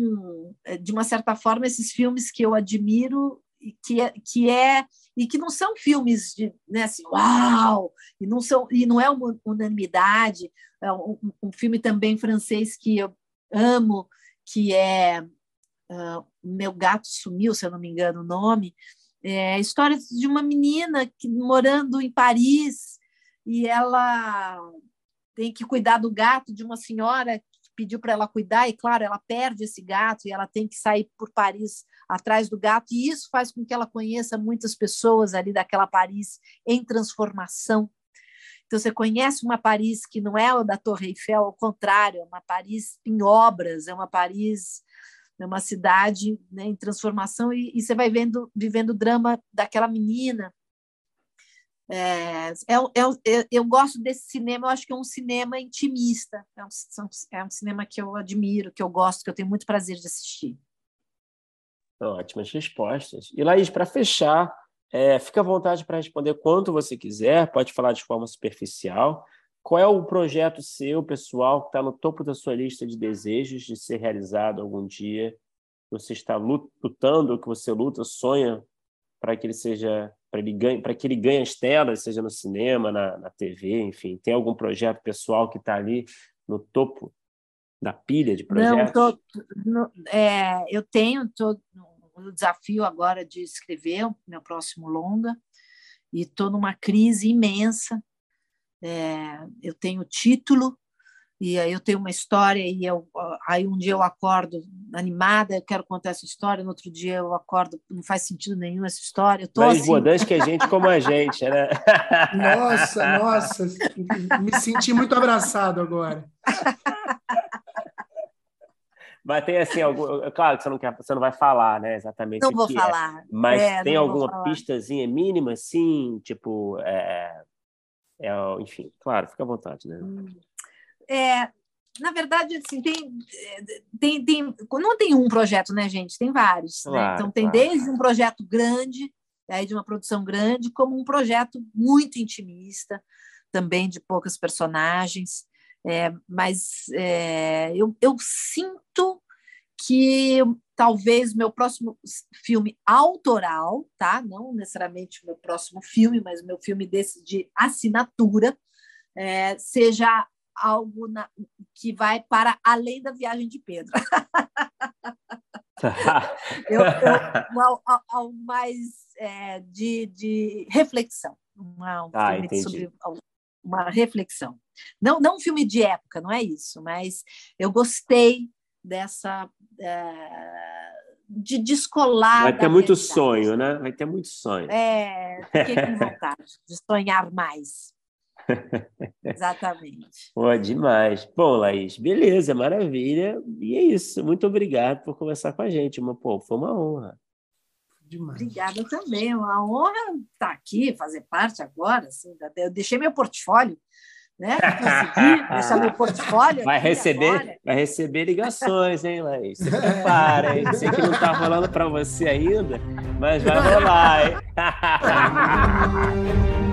de uma certa forma, esses filmes que eu admiro que é, que é e que não são filmes de né, assim, uau! E não são e não é uma unanimidade. É um, um filme também francês que eu amo que é uh, meu gato sumiu se eu não me engano o nome. É a história de uma menina que morando em Paris e ela tem que cuidar do gato de uma senhora pediu para ela cuidar, e claro, ela perde esse gato e ela tem que sair por Paris atrás do gato, e isso faz com que ela conheça muitas pessoas ali daquela Paris em transformação. Então, você conhece uma Paris que não é a da Torre Eiffel, ao contrário, é uma Paris em obras, é uma Paris, é uma cidade né, em transformação, e, e você vai vendo, vivendo o drama daquela menina é, é, é, eu gosto desse cinema, eu acho que é um cinema intimista, é um, é um cinema que eu admiro, que eu gosto, que eu tenho muito prazer de assistir. Ótimas respostas. E Laís, para fechar, é, fica à vontade para responder quanto você quiser, pode falar de forma superficial. Qual é o projeto seu, pessoal, que está no topo da sua lista de desejos de ser realizado algum dia? Você está lutando, que você luta, sonha para que ele seja para ele ganhe, para que ele ganhe as telas, seja no cinema, na, na TV, enfim, tem algum projeto pessoal que está ali no topo da pilha de projetos? Não, tô, no, é, eu tenho tô, o desafio agora de escrever o meu próximo longa e estou numa crise imensa. É, eu tenho título, e aí eu tenho uma história e eu, aí um dia eu acordo animada, eu quero contar essa história, no outro dia eu acordo, não faz sentido nenhum essa história. Eu tô Mais assim... que a gente como a gente, né? (laughs) Nossa, nossa, me senti muito abraçado agora. Mas tem assim, algum, claro que você não quer, você não vai falar, né, exatamente. Não vou é. falar. É. Mas é, tem alguma pistazinha mínima, assim, tipo, é, é, enfim, claro, fica à vontade, né? Hum é, na verdade, assim, tem, tem, tem, não tem um projeto, né, gente? Tem vários. Né? Claro, né? Então, tem claro. desde um projeto grande, aí de uma produção grande, como um projeto muito intimista, também de poucas personagens. É, mas é, eu, eu sinto que talvez meu próximo filme autoral, tá? Não necessariamente o meu próximo filme, mas o meu filme desse de assinatura, é, seja algo na, que vai para além da viagem de Pedro. (laughs) eu, eu, algo, algo mais é, de, de reflexão. Uma, um ah, sobre uma reflexão. Não, não um filme de época, não é isso, mas eu gostei dessa. É, de descolar. Vai ter muito sonho, né? Vai ter muito sonho. É, fiquei com vontade de sonhar mais. Exatamente. Pô, demais. Bom, Laís, beleza, maravilha. E é isso. Muito obrigado por conversar com a gente. Uma, pô, foi uma honra. Demais. Obrigada também. Uma honra estar aqui, fazer parte agora. Assim, eu deixei meu portfólio. Né? Consegui (laughs) deixar meu portfólio. Vai receber, vai receber ligações, hein, Laís? Se prepara, hein? Sei que não está rolando para você ainda, mas vai rolar, hein? (laughs)